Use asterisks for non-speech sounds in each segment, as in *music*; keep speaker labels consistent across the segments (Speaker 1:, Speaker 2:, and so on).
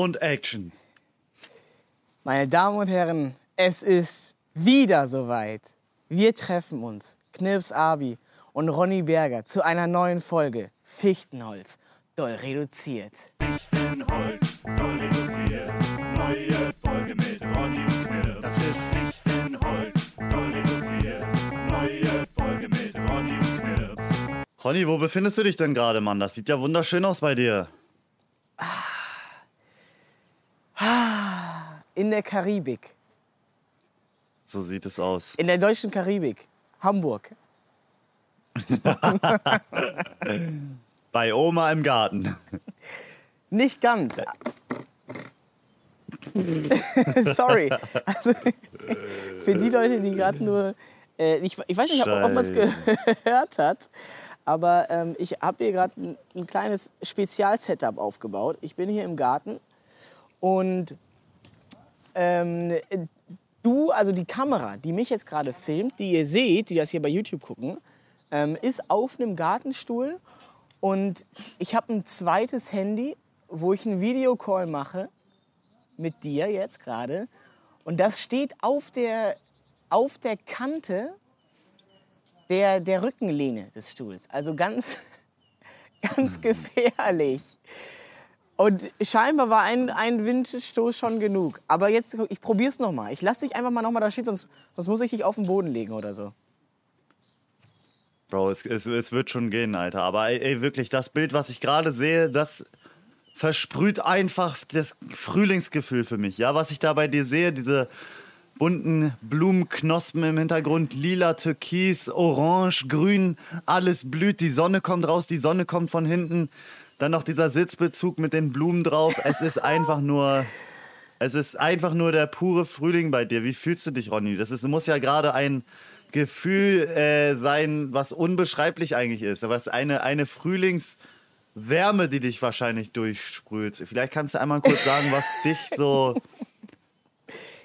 Speaker 1: und Action.
Speaker 2: Meine Damen und Herren, es ist wieder soweit. Wir treffen uns, Knirps Abi und Ronny Berger, zu einer neuen Folge Fichtenholz, doll reduziert.
Speaker 3: Fichtenholz, doll reduziert. Neue Folge mit Ronny und Knirps. Das ist Fichtenholz, doll reduziert. Neue Folge mit Ronny und Knirps.
Speaker 1: Ronny, wo befindest du dich denn gerade, Mann? Das sieht ja wunderschön aus bei dir.
Speaker 2: In der Karibik,
Speaker 1: So sieht es aus.
Speaker 2: in der deutschen Karibik, Hamburg. *laughs*
Speaker 1: Bei Oma im Garten.
Speaker 2: Nicht ganz. *laughs* Sorry. Also, für die Leute, die gerade nur. Äh, ich, ich weiß nicht, ob, ob man es gehört hat, aber ähm, ich habe hier gerade ein, ein kleines Spezial-Setup aufgebaut. Ich bin hier im Garten und ähm, du, also die Kamera, die mich jetzt gerade filmt, die ihr seht, die das hier bei YouTube gucken, ähm, ist auf einem Gartenstuhl und ich habe ein zweites Handy, wo ich einen Videocall mache mit dir jetzt gerade und das steht auf der, auf der Kante der, der Rückenlehne des Stuhls. Also ganz, *laughs* ganz gefährlich. Und scheinbar war ein, ein Windstoß schon genug. Aber jetzt, ich probier's noch mal. Ich lass dich einfach mal noch mal da stehen, sonst, sonst muss ich dich auf den Boden legen oder so.
Speaker 1: Bro, es, es, es wird schon gehen, Alter. Aber ey, ey, wirklich, das Bild, was ich gerade sehe, das versprüht einfach das Frühlingsgefühl für mich. Ja, was ich da bei dir sehe, diese bunten Blumenknospen im Hintergrund, lila, türkis, orange, grün, alles blüht, die Sonne kommt raus, die Sonne kommt von hinten. Dann noch dieser Sitzbezug mit den Blumen drauf. Es ist einfach nur, es ist einfach nur der pure Frühling bei dir. Wie fühlst du dich, Ronny? Das ist, muss ja gerade ein Gefühl äh, sein, was unbeschreiblich eigentlich ist. Aber es ist eine, eine Frühlingswärme, die dich wahrscheinlich durchsprüht. Vielleicht kannst du einmal kurz sagen, was *laughs* dich so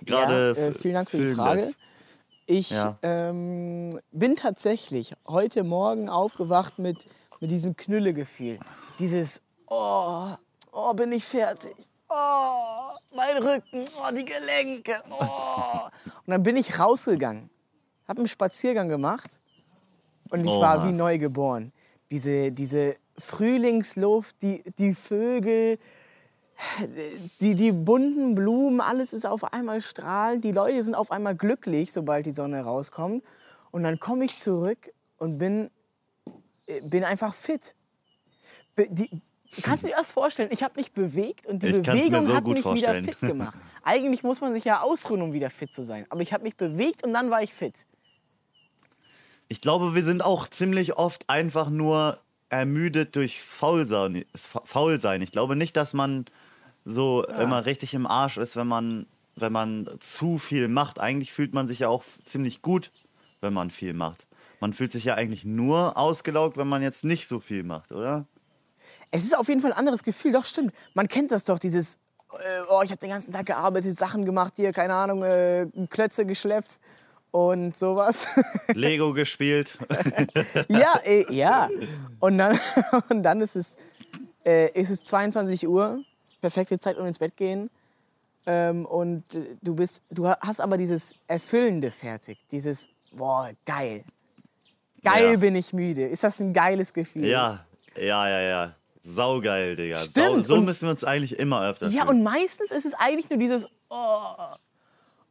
Speaker 1: gerade
Speaker 2: ja, äh, vielen Dank für die Frage.
Speaker 1: lässt.
Speaker 2: Ich
Speaker 1: Ja.
Speaker 2: ähm, bin tatsächlich heute Morgen aufgewacht mit, mit diesem Knüllegefühl. Dieses, oh, oh, bin ich fertig. Oh, mein Rücken, oh, die Gelenke. Oh. Und dann bin ich rausgegangen, habe einen Spaziergang gemacht und ich
Speaker 1: Oh
Speaker 2: war
Speaker 1: Mann.
Speaker 2: wie neu geboren. Diese, diese Frühlingsluft, die, die Vögel, die, die bunten Blumen, alles ist auf einmal strahlend. Die Leute sind auf einmal glücklich, sobald die Sonne rauskommt. Und dann komme ich zurück und bin, äh, bin einfach fit. Die, kannst du dir das vorstellen? Ich habe mich bewegt und die
Speaker 1: Ich
Speaker 2: Bewegung
Speaker 1: so
Speaker 2: hat
Speaker 1: gut
Speaker 2: mich
Speaker 1: vorstellen.
Speaker 2: wieder fit *laughs* gemacht. Eigentlich muss man sich ja ausruhen, um wieder fit zu sein. Aber ich habe mich bewegt und dann war ich fit.
Speaker 1: Ich glaube, wir sind auch ziemlich oft einfach nur ermüdet durchs Faulsein. Faulsein. Ich glaube nicht, dass man so immer richtig im Arsch ist, wenn man, wenn man zu viel macht. Eigentlich fühlt man sich ja auch ziemlich gut, wenn man viel macht. Man fühlt sich ja eigentlich nur ausgelaugt, wenn man jetzt nicht so viel macht, oder?
Speaker 2: Es ist auf jeden Fall ein anderes Gefühl, doch stimmt. Man kennt das doch, dieses, äh, oh, ich habe den ganzen Tag gearbeitet, Sachen gemacht, hier, keine Ahnung, äh, Klötze geschleppt und sowas. *laughs*
Speaker 1: Lego gespielt. *laughs*
Speaker 2: ja, äh, ja. Und dann, *laughs* und dann ist, es, äh, ist es 22 Uhr, perfekte Zeit, um ins Bett gehen. Ähm, und äh, du, bist, du hast aber dieses Erfüllende fertig, dieses, boah, geil. Geil
Speaker 1: Ja.
Speaker 2: bin ich müde. Ist das ein geiles Gefühl?
Speaker 1: ja, ja, ja, ja. Saugeil, Digga. Sau,
Speaker 2: Stimmt,
Speaker 1: so
Speaker 2: und-
Speaker 1: müssen wir uns eigentlich immer öfter
Speaker 2: Ja,
Speaker 1: fühlen.
Speaker 2: und meistens ist es eigentlich nur dieses, oh,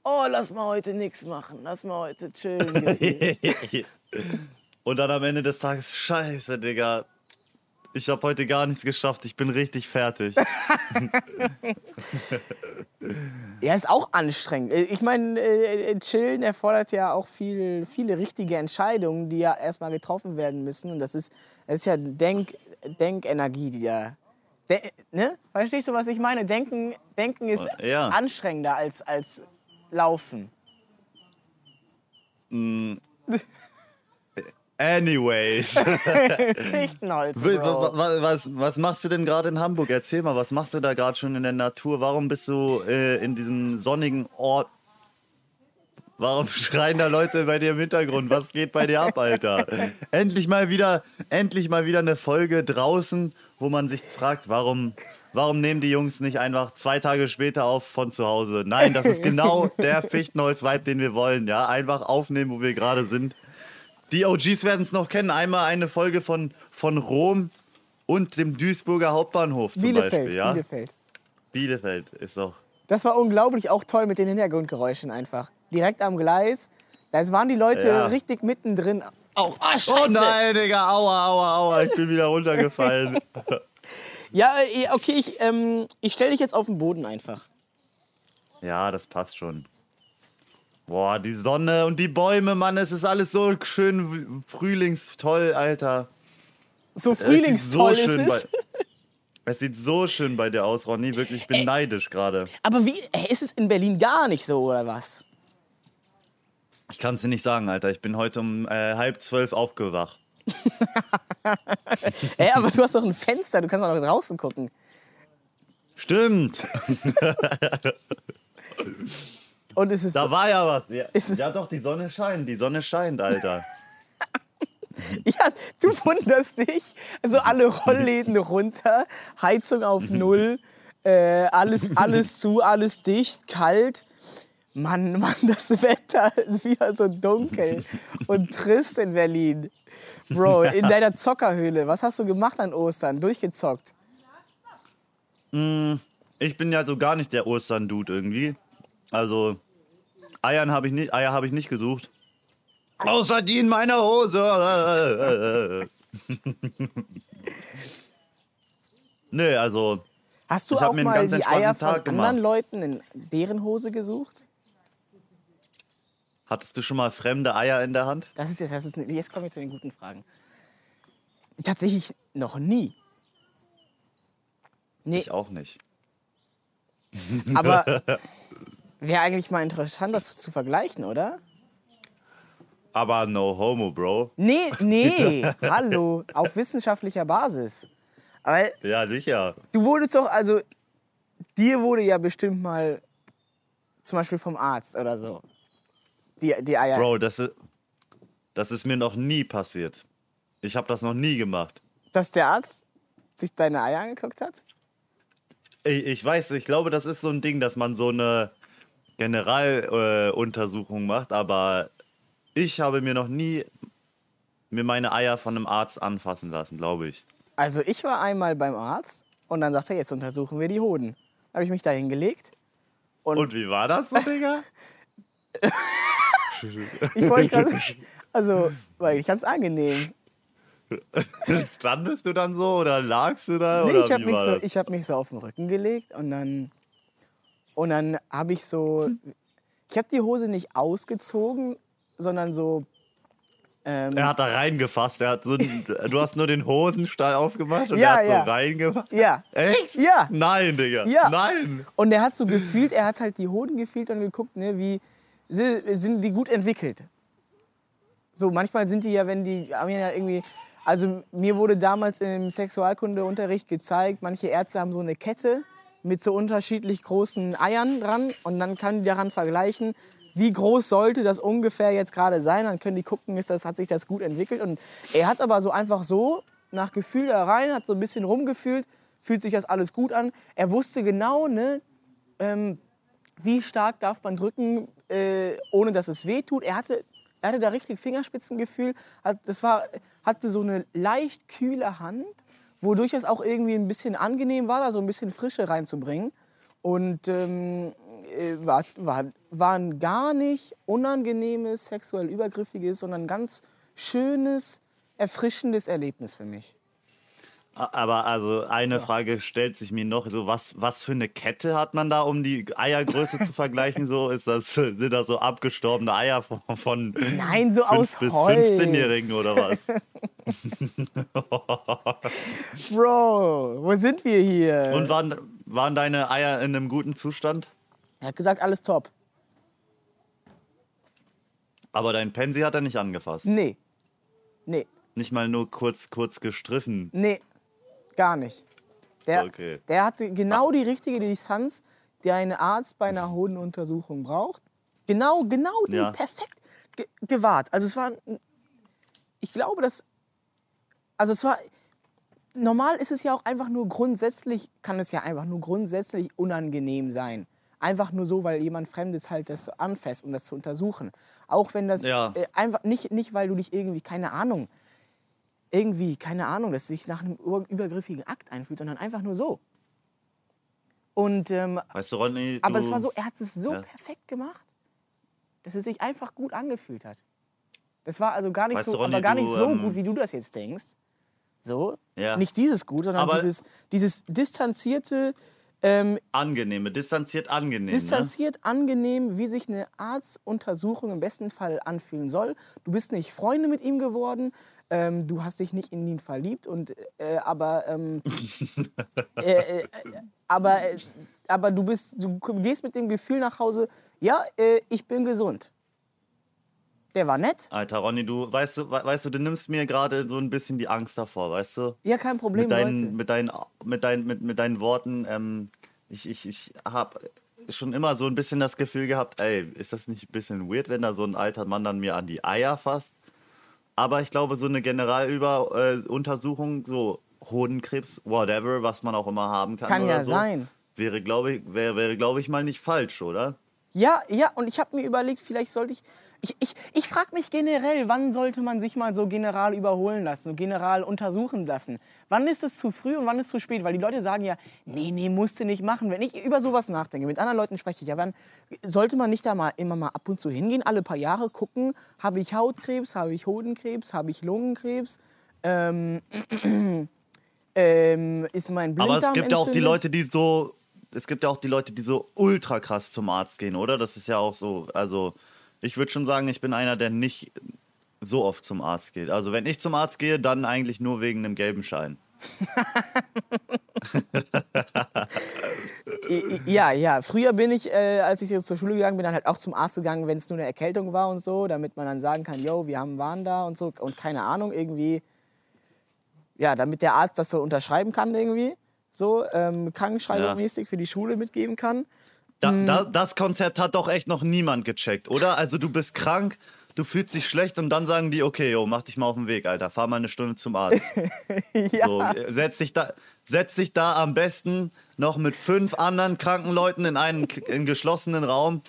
Speaker 2: oh, lass mal heute nichts machen, lass mal heute chillen. *laughs*
Speaker 1: Und dann am Ende des Tages, scheiße, Digga. Ich habe heute gar nichts geschafft. Ich bin richtig fertig. *laughs* *laughs*
Speaker 2: ja, ist auch anstrengend. Äh, Ich meine, äh, chillen erfordert ja auch viel, viele richtige Entscheidungen, die ja erstmal getroffen werden müssen. Und das ist, das ist ja Denk, Denkenergie, die da. De, ne? Verstehst du, was ich meine? Denken, Denken ist
Speaker 1: Ja.
Speaker 2: anstrengender als, als Laufen. *laughs*
Speaker 1: Anyways. *laughs*
Speaker 2: Fichtenholz,
Speaker 1: Wa-
Speaker 2: Bro.
Speaker 1: wa- wa- was, was machst du denn gerade in Hamburg? Erzähl mal, was machst du da gerade schon in der Natur? Warum bist du äh, in diesem sonnigen Ort? Warum *laughs* schreien da Leute bei dir im Hintergrund? Was geht bei dir ab, Alter? Endlich mal wieder, endlich mal wieder eine Folge draußen, wo man sich fragt, warum, warum nehmen die Jungs nicht einfach zwei Tage später auf von zu Hause? Nein, das ist genau *laughs* der Fichtenholz-Vibe, den wir wollen. Ja, einfach aufnehmen, wo wir gerade sind. Die OGs werden es noch kennen. Einmal eine Folge von, von Rom und dem Duisburger Hauptbahnhof zum
Speaker 2: Bielefeld,
Speaker 1: Beispiel. Ja?
Speaker 2: Bielefeld.
Speaker 1: Bielefeld ist doch.
Speaker 2: Das war unglaublich auch toll mit den Hintergrundgeräuschen einfach. Direkt am Gleis. Da waren die Leute
Speaker 1: Ja.
Speaker 2: richtig mittendrin. Auch, ah, scheiße.
Speaker 1: Oh nein, Digga, aua, aua, aua, ich bin wieder runtergefallen. *laughs* *laughs*
Speaker 2: Ja, äh, okay, ich, ähm, ich stelle dich jetzt auf den Boden einfach.
Speaker 1: ja, das passt schon. Boah, die Sonne und die Bäume, Mann, es ist alles so schön frühlingstoll, Alter.
Speaker 2: So
Speaker 1: Es
Speaker 2: frühlingstoll
Speaker 1: so schön
Speaker 2: ist es.
Speaker 1: Bei, es sieht so schön bei dir aus, Ronny. Wirklich, ich bin neidisch gerade.
Speaker 2: Aber wie, äh, ist es in Berlin gar nicht so, oder was?
Speaker 1: Ich kann es dir nicht sagen, Alter. Ich bin heute um äh, halb zwölf aufgewacht. *laughs*
Speaker 2: Hä, aber du hast doch ein Fenster, du kannst doch noch draußen gucken.
Speaker 1: Stimmt, *laughs*
Speaker 2: Und es ist
Speaker 1: da war ja was. Ja, ja doch, die Sonne scheint. Die Sonne scheint, Alter. *laughs*
Speaker 2: Ja, du wunderst dich. Also alle Rollläden runter, Heizung auf Null, äh, alles, alles zu, alles dicht, kalt. Mann, Mann, das Wetter *laughs* ist wieder so dunkel und trist in Berlin. Bro, *laughs* in deiner Zockerhöhle, was hast du gemacht an Ostern? Durchgezockt.
Speaker 1: Ich bin ja so gar nicht der Ostern-Dude irgendwie. Also, Eiern habe ich nicht, Eier habe ich nicht gesucht. Außer die in meiner Hose. *laughs* Nö, also,
Speaker 2: Hast du
Speaker 1: Ich
Speaker 2: auch
Speaker 1: mir einen
Speaker 2: mal
Speaker 1: ganz
Speaker 2: die Eier von
Speaker 1: Tag gemacht.
Speaker 2: anderen Leuten in deren Hose gesucht?
Speaker 1: hattest du schon mal fremde Eier in der Hand?
Speaker 2: Das ist jetzt, das ist, jetzt kommen wir zu den guten Fragen. Tatsächlich noch nie. Nee,
Speaker 1: Ich auch nicht.
Speaker 2: aber *laughs* wäre eigentlich mal interessant, das zu vergleichen, oder?
Speaker 1: Aber no homo, Bro.
Speaker 2: Nee, nee, *laughs* hallo, auf wissenschaftlicher Basis. Aber
Speaker 1: Ja, sicher.
Speaker 2: du wurdest doch, also dir wurde ja bestimmt mal zum Beispiel vom Arzt oder so die, die Eier.
Speaker 1: Bro, das ist, das ist mir noch nie passiert. Ich habe das noch nie gemacht.
Speaker 2: Dass der Arzt sich deine Eier angeguckt hat?
Speaker 1: Ich, ich weiß, ich glaube, das ist so ein Ding, dass man so eine Generaluntersuchung äh, macht, aber ich habe mir noch nie mir meine Eier von einem Arzt anfassen lassen, glaube ich.
Speaker 2: Also ich war einmal beim Arzt und dann sagte er, jetzt untersuchen wir die Hoden. Da habe ich mich da hingelegt. Und,
Speaker 1: Und wie war das so, Digga? *laughs*
Speaker 2: ich wollte gerade, also war eigentlich ganz angenehm.
Speaker 1: Standest du dann so oder lagst du da?
Speaker 2: Nee,
Speaker 1: oder
Speaker 2: ich habe mich, so, ich hab mich so auf den Rücken gelegt und dann, und dann habe ich so, ich habe die Hose nicht ausgezogen, sondern so, ähm,
Speaker 1: Er hat da reingefasst. Er hat so du hast nur den Hosenstall aufgemacht und
Speaker 2: Ja,
Speaker 1: er hat
Speaker 2: ja.
Speaker 1: so reingemacht.
Speaker 2: ja,
Speaker 1: Echt?
Speaker 2: ja.
Speaker 1: Nein, Digga.
Speaker 2: Ja.
Speaker 1: Nein.
Speaker 2: Und er hat so gefühlt, er hat halt die Hoden gefühlt und geguckt, ne, wie si- sind die gut entwickelt. So, manchmal sind die ja, wenn die haben ja irgendwie. Also mir wurde damals im Sexualkundeunterricht gezeigt, manche Ärzte haben so eine Kette mit so unterschiedlich großen Eiern dran und dann kann die daran vergleichen, wie groß sollte das ungefähr jetzt gerade sein. Dann können die gucken, ist das, hat sich das gut entwickelt. Und er hat aber so einfach so nach Gefühl da rein, hat so ein bisschen rumgefühlt, fühlt sich das alles gut an. Er wusste genau, ne, ähm, wie stark darf man drücken, äh, ohne dass es weh tut. Er hatte, er hatte da richtig Fingerspitzengefühl. Hat, das war, hatte so eine leicht kühle Hand, wodurch es auch irgendwie ein bisschen angenehm war, da so ein bisschen Frische reinzubringen. Und ähm, äh, war, war, war ein gar nicht unangenehmes, sexuell übergriffiges, sondern ein ganz schönes, erfrischendes Erlebnis für mich.
Speaker 1: Aber also eine Frage stellt sich mir noch, so was, was für eine Kette hat man da, um die Eiergröße zu vergleichen? So ist das, sind das so abgestorbene Eier von, von
Speaker 2: Nein, so
Speaker 1: 5
Speaker 2: aus
Speaker 1: bis
Speaker 2: Holz.
Speaker 1: 15-Jährigen oder was? *laughs*
Speaker 2: Bro, wo sind wir hier?
Speaker 1: Und waren, waren deine Eier in einem guten Zustand?
Speaker 2: er hat gesagt, alles top.
Speaker 1: Aber dein Pensi hat er nicht angefasst.
Speaker 2: Nee. Nee.
Speaker 1: Nicht mal nur kurz, kurz gestriffen.
Speaker 2: Nee. Gar nicht. Der,
Speaker 1: Okay.
Speaker 2: der hatte genau die richtige Distanz, die ein Arzt bei einer Hodenuntersuchung braucht. Genau, genau die,
Speaker 1: Ja.
Speaker 2: perfekt ge gewahrt. Also es war, ich glaube, dass, also es war, normal ist es ja auch einfach nur grundsätzlich, kann es ja einfach nur grundsätzlich unangenehm sein. Einfach nur so, weil jemand Fremdes halt das anfasst, um das zu untersuchen. Auch wenn das
Speaker 1: Ja.
Speaker 2: äh, einfach nicht, nicht, weil du dich irgendwie, keine Ahnung, irgendwie, keine Ahnung, dass es sich nach einem übergriffigen Akt einfühlt, sondern einfach nur so. Und, ähm,
Speaker 1: Weißt du, Ronny,
Speaker 2: aber
Speaker 1: du,
Speaker 2: es war so, er hat es so
Speaker 1: Ja.
Speaker 2: perfekt gemacht, dass es sich einfach gut angefühlt hat. Das war also gar nicht
Speaker 1: Weißt
Speaker 2: so,
Speaker 1: du, Ronny,
Speaker 2: aber gar nicht
Speaker 1: du,
Speaker 2: so
Speaker 1: ähm,
Speaker 2: gut, wie du das jetzt denkst. So,
Speaker 1: Ja.
Speaker 2: nicht dieses gut, sondern
Speaker 1: Aber-
Speaker 2: dieses, dieses distanzierte, ähm,
Speaker 1: angenehme, distanziert angenehm. ne?
Speaker 2: distanziert, angenehm, wie sich eine Arztuntersuchung im besten Fall anfühlen soll. Du bist nicht Freunde mit ihm geworden, ähm, du hast dich nicht in ihn verliebt, und, äh, aber, ähm, *laughs* äh, äh, aber, äh, aber du, bist, du gehst mit dem Gefühl nach Hause, ja, äh, ich bin gesund. Der war nett.
Speaker 1: Alter, Ronny, du weißt du, we- weißt du, du nimmst mir gerade so ein bisschen die Angst davor, weißt du?
Speaker 2: Ja, kein Problem,
Speaker 1: mit deinen,
Speaker 2: Leute.
Speaker 1: mit deinen, mit deinen, mit, mit deinen Worten, ähm, ich, ich, ich habe schon immer so ein bisschen das Gefühl gehabt, ey, ist das nicht ein bisschen weird, wenn da so ein alter Mann dann mir an die Eier fasst? Aber ich glaube, so eine Generalüberuntersuchung, so Hodenkrebs, whatever, was man auch immer haben kann.
Speaker 2: Kann ja
Speaker 1: so,
Speaker 2: sein.
Speaker 1: Wäre, glaube ich, wäre, wäre, glaube ich, mal nicht falsch, oder?
Speaker 2: Ja, ja, und ich habe mir überlegt, vielleicht sollte ich. Ich, ich, ich frage mich generell, wann sollte man sich mal so general überholen lassen, so general untersuchen lassen? Wann ist es zu früh und wann ist es zu spät? Weil die Leute sagen ja, nee, nee, musst du nicht machen. Wenn ich über sowas nachdenke, mit anderen Leuten spreche ich, ja, wann sollte man nicht da mal immer mal ab und zu hingehen, alle paar Jahre gucken, habe ich Hautkrebs, habe ich Hodenkrebs, habe ich Lungenkrebs? Ähm, *clears throat* ähm, ist mein Blinddarm
Speaker 1: Aber es gibt ja auch die? Leute, die so, es gibt ja auch die Leute, die so ultra krass zum Arzt gehen, oder? Das ist ja auch so, also ich würde schon sagen, ich bin einer, der nicht so oft zum Arzt geht. Also wenn ich zum Arzt gehe, dann eigentlich nur wegen einem gelben Schein. *laughs*
Speaker 2: Ja, ja. Früher bin ich, äh, als ich jetzt zur Schule gegangen bin, dann halt auch zum Arzt gegangen, wenn es nur eine Erkältung war und so, damit man dann sagen kann, yo, wir haben waren da und so und keine Ahnung irgendwie. Ja, damit der Arzt das so unterschreiben kann irgendwie, so ähm, Krankenschreibung
Speaker 1: Ja.
Speaker 2: für die Schule mitgeben kann.
Speaker 1: Da,
Speaker 2: Mhm.
Speaker 1: da, das Konzept hat doch echt noch niemand gecheckt, oder? Also du bist krank, du fühlst dich schlecht und dann sagen die, okay, yo, mach dich mal auf den Weg, Alter, fahr mal eine Stunde zum Arzt. *laughs*
Speaker 2: ja.
Speaker 1: So, setz dich da, setz dich da am besten noch mit fünf anderen kranken Leuten in einen in geschlossenen Raum,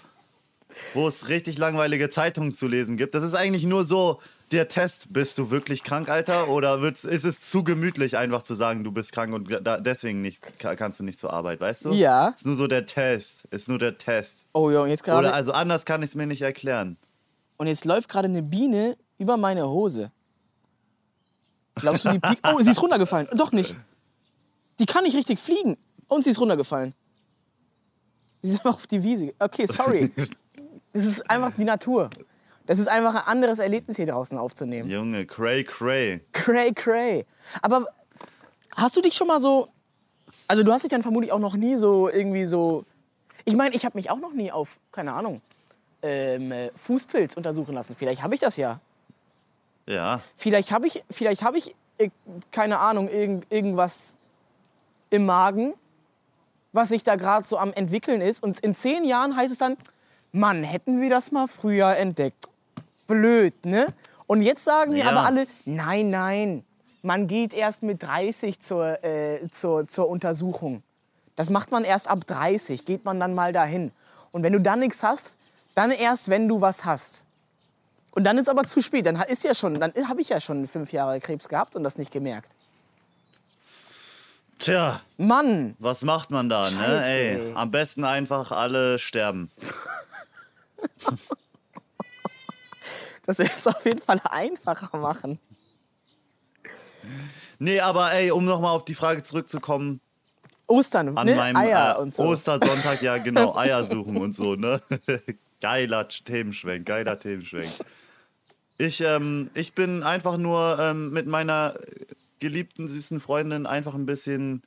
Speaker 1: wo es richtig langweilige Zeitungen zu lesen gibt. Das ist eigentlich nur so der Test, bist du wirklich krank, Alter? Oder wird's, ist es zu gemütlich, einfach zu sagen, du bist krank und da, deswegen nicht, ka- kannst du nicht zur Arbeit, weißt du?
Speaker 2: Ja.
Speaker 1: Ist nur so der Test. Ist nur der Test.
Speaker 2: Oh ja, und jetzt
Speaker 1: Oder
Speaker 2: gerade
Speaker 1: also anders kann ich es mir nicht erklären.
Speaker 2: und jetzt läuft gerade eine Biene über meine Hose. Glaubst du, die piekt? Oh, sie ist runtergefallen. Doch nicht. Die kann nicht richtig fliegen. Und sie ist runtergefallen. Sie ist einfach auf die Wiese. Okay, sorry. *laughs* Das ist einfach die Natur. Das ist einfach ein anderes Erlebnis hier draußen aufzunehmen.
Speaker 1: Junge, cray cray.
Speaker 2: Cray, cray. Aber hast du dich schon mal so. Also, du hast dich dann vermutlich auch noch nie so irgendwie so. Ich meine, ich habe mich auch noch nie auf, keine Ahnung, ähm, äh, Fußpilz untersuchen lassen. Vielleicht habe ich das ja.
Speaker 1: Ja.
Speaker 2: Vielleicht habe ich, vielleicht habe ich, äh, keine Ahnung, irgend, irgendwas im Magen, was sich da gerade so am entwickeln ist. Und in zehn Jahren heißt es dann, Mann, hätten wir das mal früher entdeckt. Blöd, ne? Und jetzt sagen mir
Speaker 1: Ja.
Speaker 2: aber alle, nein, nein, man geht erst mit 30 zur, äh, zur, zur Untersuchung. Das macht man erst ab 30, geht man dann mal dahin. Und wenn du dann nichts hast, dann erst, wenn du was hast. Und dann ist aber zu spät. Dann ist ja schon, dann habe ich ja schon fünf Jahre Krebs gehabt und das nicht gemerkt.
Speaker 1: Tja,
Speaker 2: Mann,
Speaker 1: was macht man da,
Speaker 2: Scheiße,
Speaker 1: ne? Ey,
Speaker 2: ey.
Speaker 1: am besten einfach alle sterben. *laughs*
Speaker 2: das wird es auf jeden Fall einfacher machen.
Speaker 1: Nee, aber ey, um nochmal auf die Frage zurückzukommen,
Speaker 2: Ostern,
Speaker 1: an
Speaker 2: ne?
Speaker 1: meinem
Speaker 2: Eier
Speaker 1: äh,
Speaker 2: und so.
Speaker 1: Ostersonntag, ja genau, *laughs* Eier suchen und so, ne? *laughs* geiler Themenschwenk, geiler Themenschwenk. Ich, ähm, ich bin einfach nur ähm, mit meiner geliebten, süßen Freundin einfach ein bisschen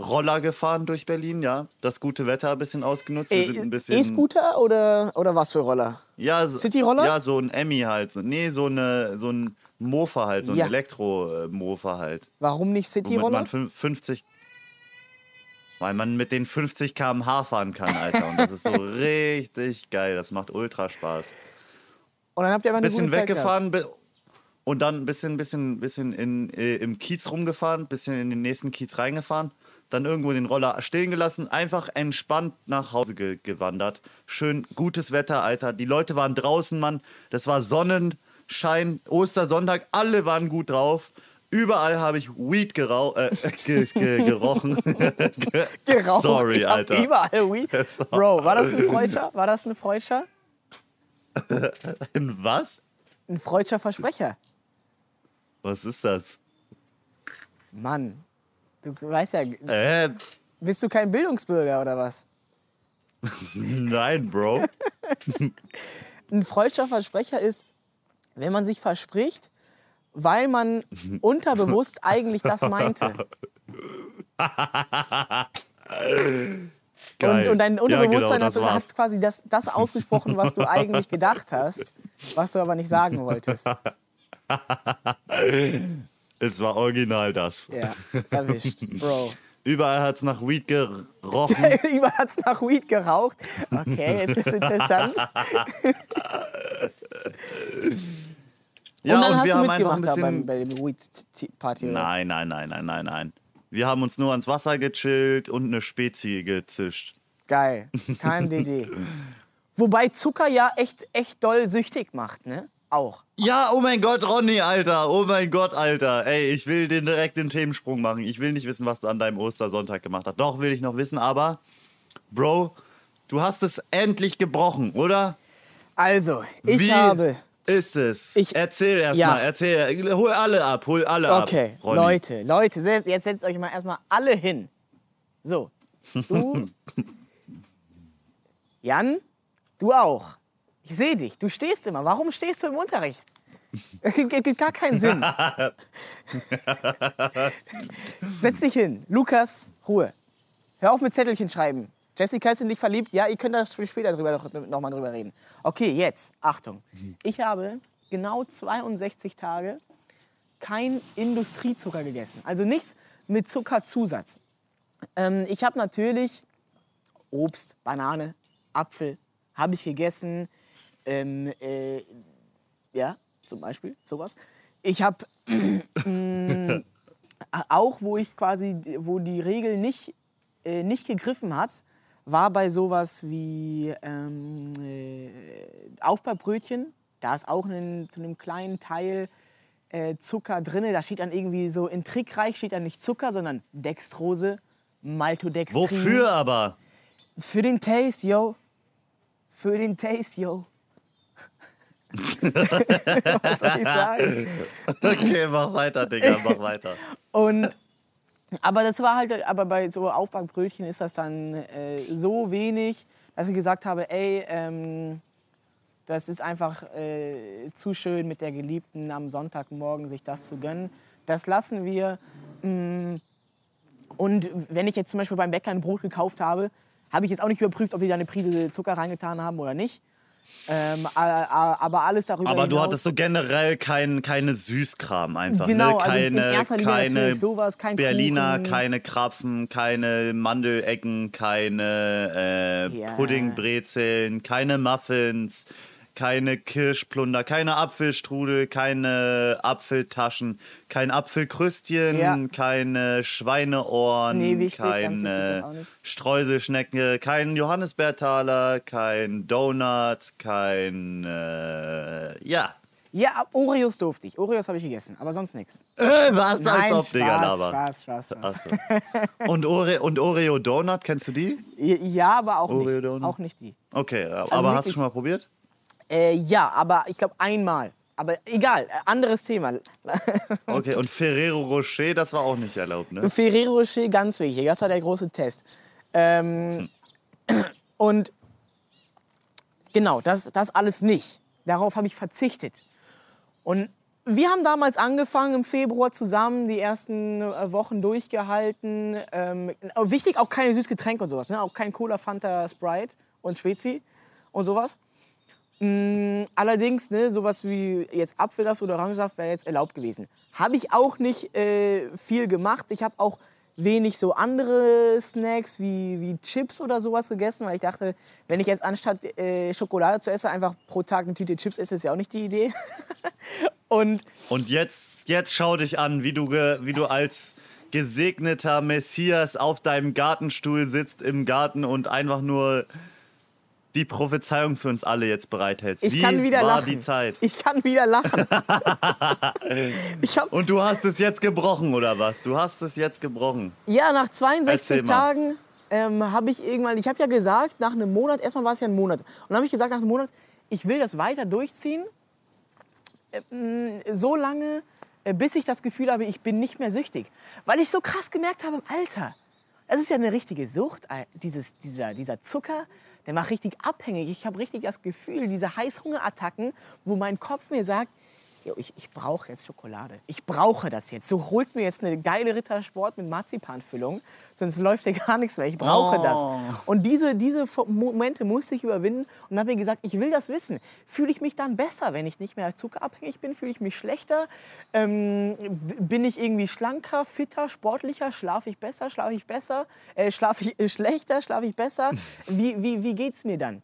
Speaker 1: Roller gefahren durch Berlin, ja. Das gute Wetter ein bisschen ausgenutzt. Wir sind ein
Speaker 2: E-
Speaker 1: bisschen.
Speaker 2: E-Scooter oder, oder was für Roller?
Speaker 1: Ja, so,
Speaker 2: Cityroller?
Speaker 1: Ja, so ein Emmy halt. Nee, so, eine, so ein Mofa halt, so ein
Speaker 2: Ja.
Speaker 1: Elektro-Mofa halt.
Speaker 2: Warum nicht Cityroller?
Speaker 1: man fün- 50. Weil man mit den 50 km/h fahren kann, Alter. Und das ist so *laughs* richtig geil. Das macht ultra Spaß.
Speaker 2: Und dann habt ihr aber eine
Speaker 1: Bisschen
Speaker 2: gute Zeit
Speaker 1: weggefahren. und dann ein bisschen, bisschen, bisschen in, äh, im Kiez rumgefahren, bisschen in den nächsten Kiez reingefahren, dann irgendwo den Roller stehen gelassen, einfach entspannt nach Hause ge gewandert. Schön gutes Wetter, Alter. Die Leute waren draußen, Mann. Das war Sonnenschein, Ostersonntag, alle waren gut drauf. Überall habe ich Weed gerau äh, *laughs* ge ge gerochen. *laughs*
Speaker 2: Geraucht.
Speaker 1: Sorry, Alter.
Speaker 2: Überall Weed. *laughs* Bro, war das ein Freudscher? War das ein Freudscher?
Speaker 1: In was?
Speaker 2: Ein freudscher Versprecher.
Speaker 1: Was ist das?
Speaker 2: Mann, du weißt ja,
Speaker 1: Äh,
Speaker 2: bist du kein Bildungsbürger oder was? *laughs*
Speaker 1: nein, Bro. *laughs*
Speaker 2: Ein freudscher Versprecher ist, wenn man sich verspricht, weil man *laughs* unterbewusst eigentlich das meinte. Und, und dein
Speaker 1: Ja,
Speaker 2: Unterbewusstsein
Speaker 1: genau,
Speaker 2: hat, hat quasi das, das ausgesprochen, was du eigentlich gedacht hast, was du aber nicht sagen wolltest.
Speaker 1: Es war original das.
Speaker 2: Ja, erwischt, Bro. *laughs*
Speaker 1: Überall hat es nach Weed gerochen. *laughs*
Speaker 2: Überall hat's nach Weed geraucht. Okay, jetzt ist interessant. *laughs*
Speaker 1: ja,
Speaker 2: und dann hast
Speaker 1: wir
Speaker 2: du
Speaker 1: haben
Speaker 2: mitgemacht
Speaker 1: ein bisschen.
Speaker 2: beim, bei dem Weed-Party.
Speaker 1: Nein, nein, nein, nein, nein, nein. Wir haben uns nur ans Wasser gechillt und eine Spezie gezischt.
Speaker 2: Geil, KMDD. Wobei Zucker ja echt, echt doll süchtig macht, ne? Auch.
Speaker 1: Ja, oh mein Gott, Ronny, Alter. Oh mein Gott, Alter. Ey, ich will den direkt den Themensprung machen. Ich will nicht wissen, was du an deinem Ostersonntag gemacht hast. Doch, will ich noch wissen, aber, Bro, du hast es endlich gebrochen, oder?
Speaker 2: Also, ich
Speaker 1: Wie
Speaker 2: habe.
Speaker 1: ist es?
Speaker 2: Ich-
Speaker 1: erzähl erst
Speaker 2: Ja.
Speaker 1: mal, erzähl. Hol alle ab, hol alle ab.
Speaker 2: Okay. Leute, Leute, jetzt setzt euch mal erstmal alle hin. So, du. *laughs* Jan, du auch. Ich sehe dich, du stehst immer. Warum stehst du im Unterricht? Es gibt, gibt gar keinen Sinn. *laughs* Setz dich hin. Lukas, Ruhe. Hör auf mit Zettelchen schreiben. Jessica ist in dich verliebt. Ja, ihr könnt da später drüber noch, noch mal drüber reden. Okay, jetzt, Achtung. Ich habe genau 62 Tage kein Industriezucker gegessen. Also nichts mit Zuckerzusatz. Ähm, ich habe natürlich Obst, Banane, Apfel, habe ich gegessen. Ähm, äh, ja, zum Beispiel sowas. Ich habe *clears throat* mm, auch, wo ich quasi, wo die Regel nicht, äh, nicht gegriffen hat, war bei sowas wie ähm, äh, Aufbackbrötchen. Da ist auch ein, zu einem kleinen Teil äh, Zucker drin. Da steht dann irgendwie so, in Trickreich steht dann nicht Zucker, sondern Dextrose, Maltodextrin.
Speaker 1: Wofür aber?
Speaker 2: Für den Taste, yo. Für den Taste, yo. *laughs* Was soll ich sagen?
Speaker 1: Okay, mach weiter, Digga, mach *laughs* weiter.
Speaker 2: Und aber das war halt, aber bei so Aufbackbrötchen ist das dann äh, so wenig, dass ich gesagt habe, ey, ähm, das ist einfach äh, zu schön mit der Geliebten am Sonntagmorgen sich das zu gönnen. Das lassen wir. Mm, und wenn ich jetzt zum Beispiel beim Bäcker ein Brot gekauft habe, habe ich jetzt auch nicht überprüft, ob die da eine Prise Zucker reingetan haben oder nicht. Ähm, aber alles darüber
Speaker 1: Aber du
Speaker 2: hinaus,
Speaker 1: hattest so generell kein, keine Süßkram einfach.
Speaker 2: Genau,
Speaker 1: ne?
Speaker 2: also in
Speaker 1: keine,
Speaker 2: Linie
Speaker 1: keine
Speaker 2: sowas, kein
Speaker 1: Berliner,
Speaker 2: Kuchen.
Speaker 1: keine Krapfen, keine Mandelecken, keine äh,
Speaker 2: Ja.
Speaker 1: Puddingbrezeln, keine Muffins, keine Kirschplunder, keine Apfelstrudel, keine Apfeltaschen, kein Apfelkrüstchen,
Speaker 2: Ja.
Speaker 1: keine Schweineohren,
Speaker 2: Nee,
Speaker 1: keine. Streuselschnecke, kein Johannisbeertaler, kein Donut, kein äh, ja.
Speaker 2: Ja, Oreos durfte ich. Oreos habe ich gegessen, aber sonst nichts.
Speaker 1: Was
Speaker 2: Nein,
Speaker 1: als ob, Digga,
Speaker 2: Spaß,
Speaker 1: Laber.
Speaker 2: Spaß, Spaß, Spaß.
Speaker 1: Ach so. und, Ore und Oreo Donut, kennst du die?
Speaker 2: Ja, aber auch
Speaker 1: Oreo
Speaker 2: nicht,
Speaker 1: Donut?
Speaker 2: auch nicht die.
Speaker 1: Okay, aber hast du
Speaker 2: Also
Speaker 1: schon mal probiert?
Speaker 2: Äh, ja, aber ich glaube einmal. Aber egal, äh, anderes Thema. *laughs*
Speaker 1: Okay, und Ferrero Rocher, das war auch nicht erlaubt, ne?
Speaker 2: Ferrero Rocher, ganz wichtig. Das war der große Test. Ähm, und genau, das, das alles nicht. Darauf habe ich verzichtet. Und wir haben damals angefangen im Februar zusammen, die ersten äh, Wochen durchgehalten. Ähm, wichtig, auch keine Süßgetränke und sowas. Ne? Auch kein Cola, Fanta, Sprite und Spezi und sowas. Mm, allerdings, ne, sowas wie jetzt Apfelsaft oder Orangensaft wäre jetzt erlaubt gewesen. Habe ich auch nicht äh, viel gemacht. Ich habe auch wenig so andere Snacks wie, wie Chips oder sowas gegessen, weil ich dachte, wenn ich jetzt anstatt äh, Schokolade zu essen einfach pro Tag eine Tüte Chips esse, ist ja auch nicht die Idee. *laughs* Und
Speaker 1: Und jetzt, jetzt schau dich an, wie du, wie du als gesegneter Messias auf deinem Gartenstuhl sitzt im Garten und einfach nur die Prophezeiung für uns alle jetzt bereithältst.
Speaker 2: ich
Speaker 1: wie
Speaker 2: kann wieder
Speaker 1: war
Speaker 2: lachen.
Speaker 1: die Zeit?
Speaker 2: Ich kann wieder lachen. *laughs*
Speaker 1: Und du hast es jetzt gebrochen, oder was? Du hast es jetzt gebrochen.
Speaker 2: Ja, nach
Speaker 1: Erzähl
Speaker 2: 62
Speaker 1: mal.
Speaker 2: Tagen ähm, habe ich irgendwann, ich habe ja gesagt, nach einem Monat, erstmal war es ja ein Monat. Und dann habe ich gesagt, nach einem Monat, ich will das weiter durchziehen, ähm, so lange, äh, bis ich das Gefühl habe, ich bin nicht mehr süchtig. Weil ich so krass gemerkt habe im Alter. Es ist ja eine richtige Sucht, äh, dieses, dieser, dieser Zucker, der macht richtig abhängig. Ich habe richtig das Gefühl, diese Heißhungerattacken, wo mein Kopf mir sagt, Jo, ich, ich brauche jetzt Schokolade. Ich brauche das jetzt. Du holst mir jetzt eine geile Rittersport mit Marzipanfüllung, sonst läuft dir gar nichts mehr. Ich brauche
Speaker 1: Oh.
Speaker 2: das. Und diese, diese Momente musste ich überwinden und habe mir gesagt, ich will das wissen. Fühle ich mich dann besser, wenn ich nicht mehr zuckerabhängig bin? Fühle ich mich schlechter? Ähm, bin ich irgendwie schlanker, fitter, sportlicher? Schlafe ich besser? Schlafe ich besser? Äh, schlafe ich äh, schlechter? Schlafe ich besser? *laughs* Wie, wie, wie geht es mir dann?